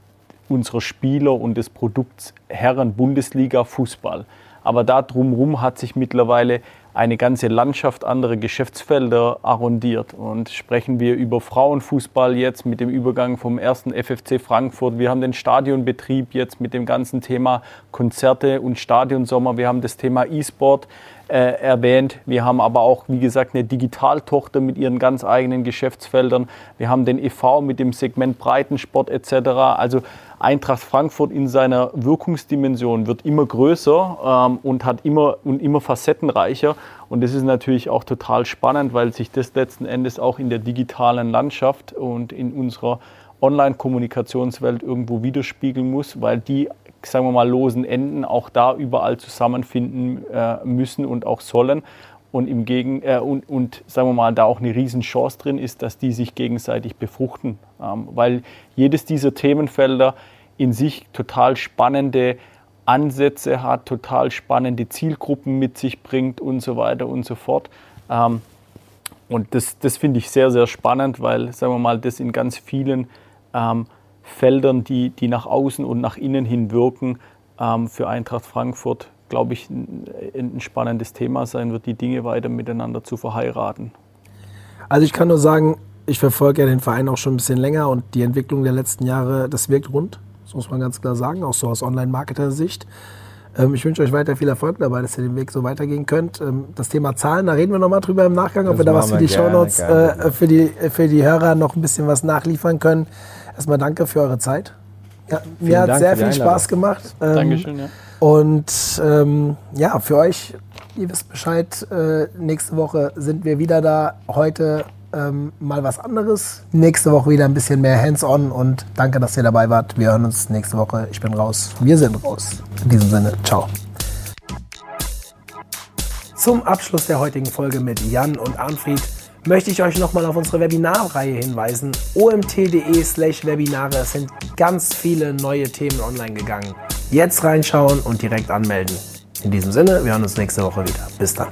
unserer Spieler und des Produkts Herren Bundesliga Fußball. Aber da drumherum hat sich mittlerweile eine ganze Landschaft andere Geschäftsfelder arrondiert. Und sprechen wir über Frauenfußball jetzt mit dem Übergang vom ersten FFC Frankfurt. Wir haben den Stadionbetrieb jetzt mit dem ganzen Thema Konzerte und Stadionsommer. Wir haben das Thema E-Sport äh, erwähnt. Wir haben aber auch, wie gesagt, eine Digitaltochter mit ihren ganz eigenen Geschäftsfeldern. Wir haben den EV mit dem Segment Breitensport etc. Also Eintracht Frankfurt in seiner Wirkungsdimension wird immer größer ähm, und hat immer und immer facettenreicher. Und das ist natürlich auch total spannend, weil sich das letzten Endes auch in der digitalen Landschaft und in unserer Online-Kommunikationswelt irgendwo widerspiegeln muss, weil die sagen wir mal, losen Enden auch da überall zusammenfinden äh, müssen und auch sollen. Und, im Gegen, äh, und, und, sagen wir mal, da auch eine Riesenchance drin ist, dass die sich gegenseitig befruchten. Ähm, weil jedes dieser Themenfelder in sich total spannende Ansätze hat, total spannende Zielgruppen mit sich bringt und so weiter und so fort. Ähm, und das, das finde ich sehr, sehr spannend, weil, sagen wir mal, das in ganz vielen ähm, Feldern, die, die nach außen und nach innen hin wirken, ähm, für Eintracht Frankfurt, glaube ich, ein, ein spannendes Thema sein wird, die Dinge weiter miteinander zu verheiraten. Also ich kann nur sagen, ich verfolge ja den Verein auch schon ein bisschen länger und die Entwicklung der letzten Jahre, das wirkt rund. Das muss man ganz klar sagen, auch so aus Online-Marketer-Sicht. Ähm, ich wünsche euch weiter viel Erfolg dabei, dass ihr den Weg so weitergehen könnt. Ähm, das Thema Zahlen, da reden wir nochmal drüber im Nachgang, ob das wir da was für die Shownotes, äh, für, die, für die Hörer noch ein bisschen was nachliefern können. Erstmal danke für eure Zeit. Ja, mir hat Dank sehr viel Spaß gemacht. Ähm, Dankeschön, ja. Und ähm, ja, für euch, ihr wisst Bescheid, äh, nächste Woche sind wir wieder da. Heute ähm, mal was anderes. Nächste Woche wieder ein bisschen mehr Hands-on und danke, dass ihr dabei wart. Wir hören uns nächste Woche. Ich bin raus. Wir sind raus. In diesem Sinne, ciao. Zum Abschluss der heutigen Folge mit Jan und Arnfried möchte ich euch nochmal auf unsere Webinarreihe hinweisen. omt.de slash Webinare. Es sind ganz viele neue Themen online gegangen. Jetzt reinschauen und direkt anmelden. In diesem Sinne, wir hören uns nächste Woche wieder. Bis dann.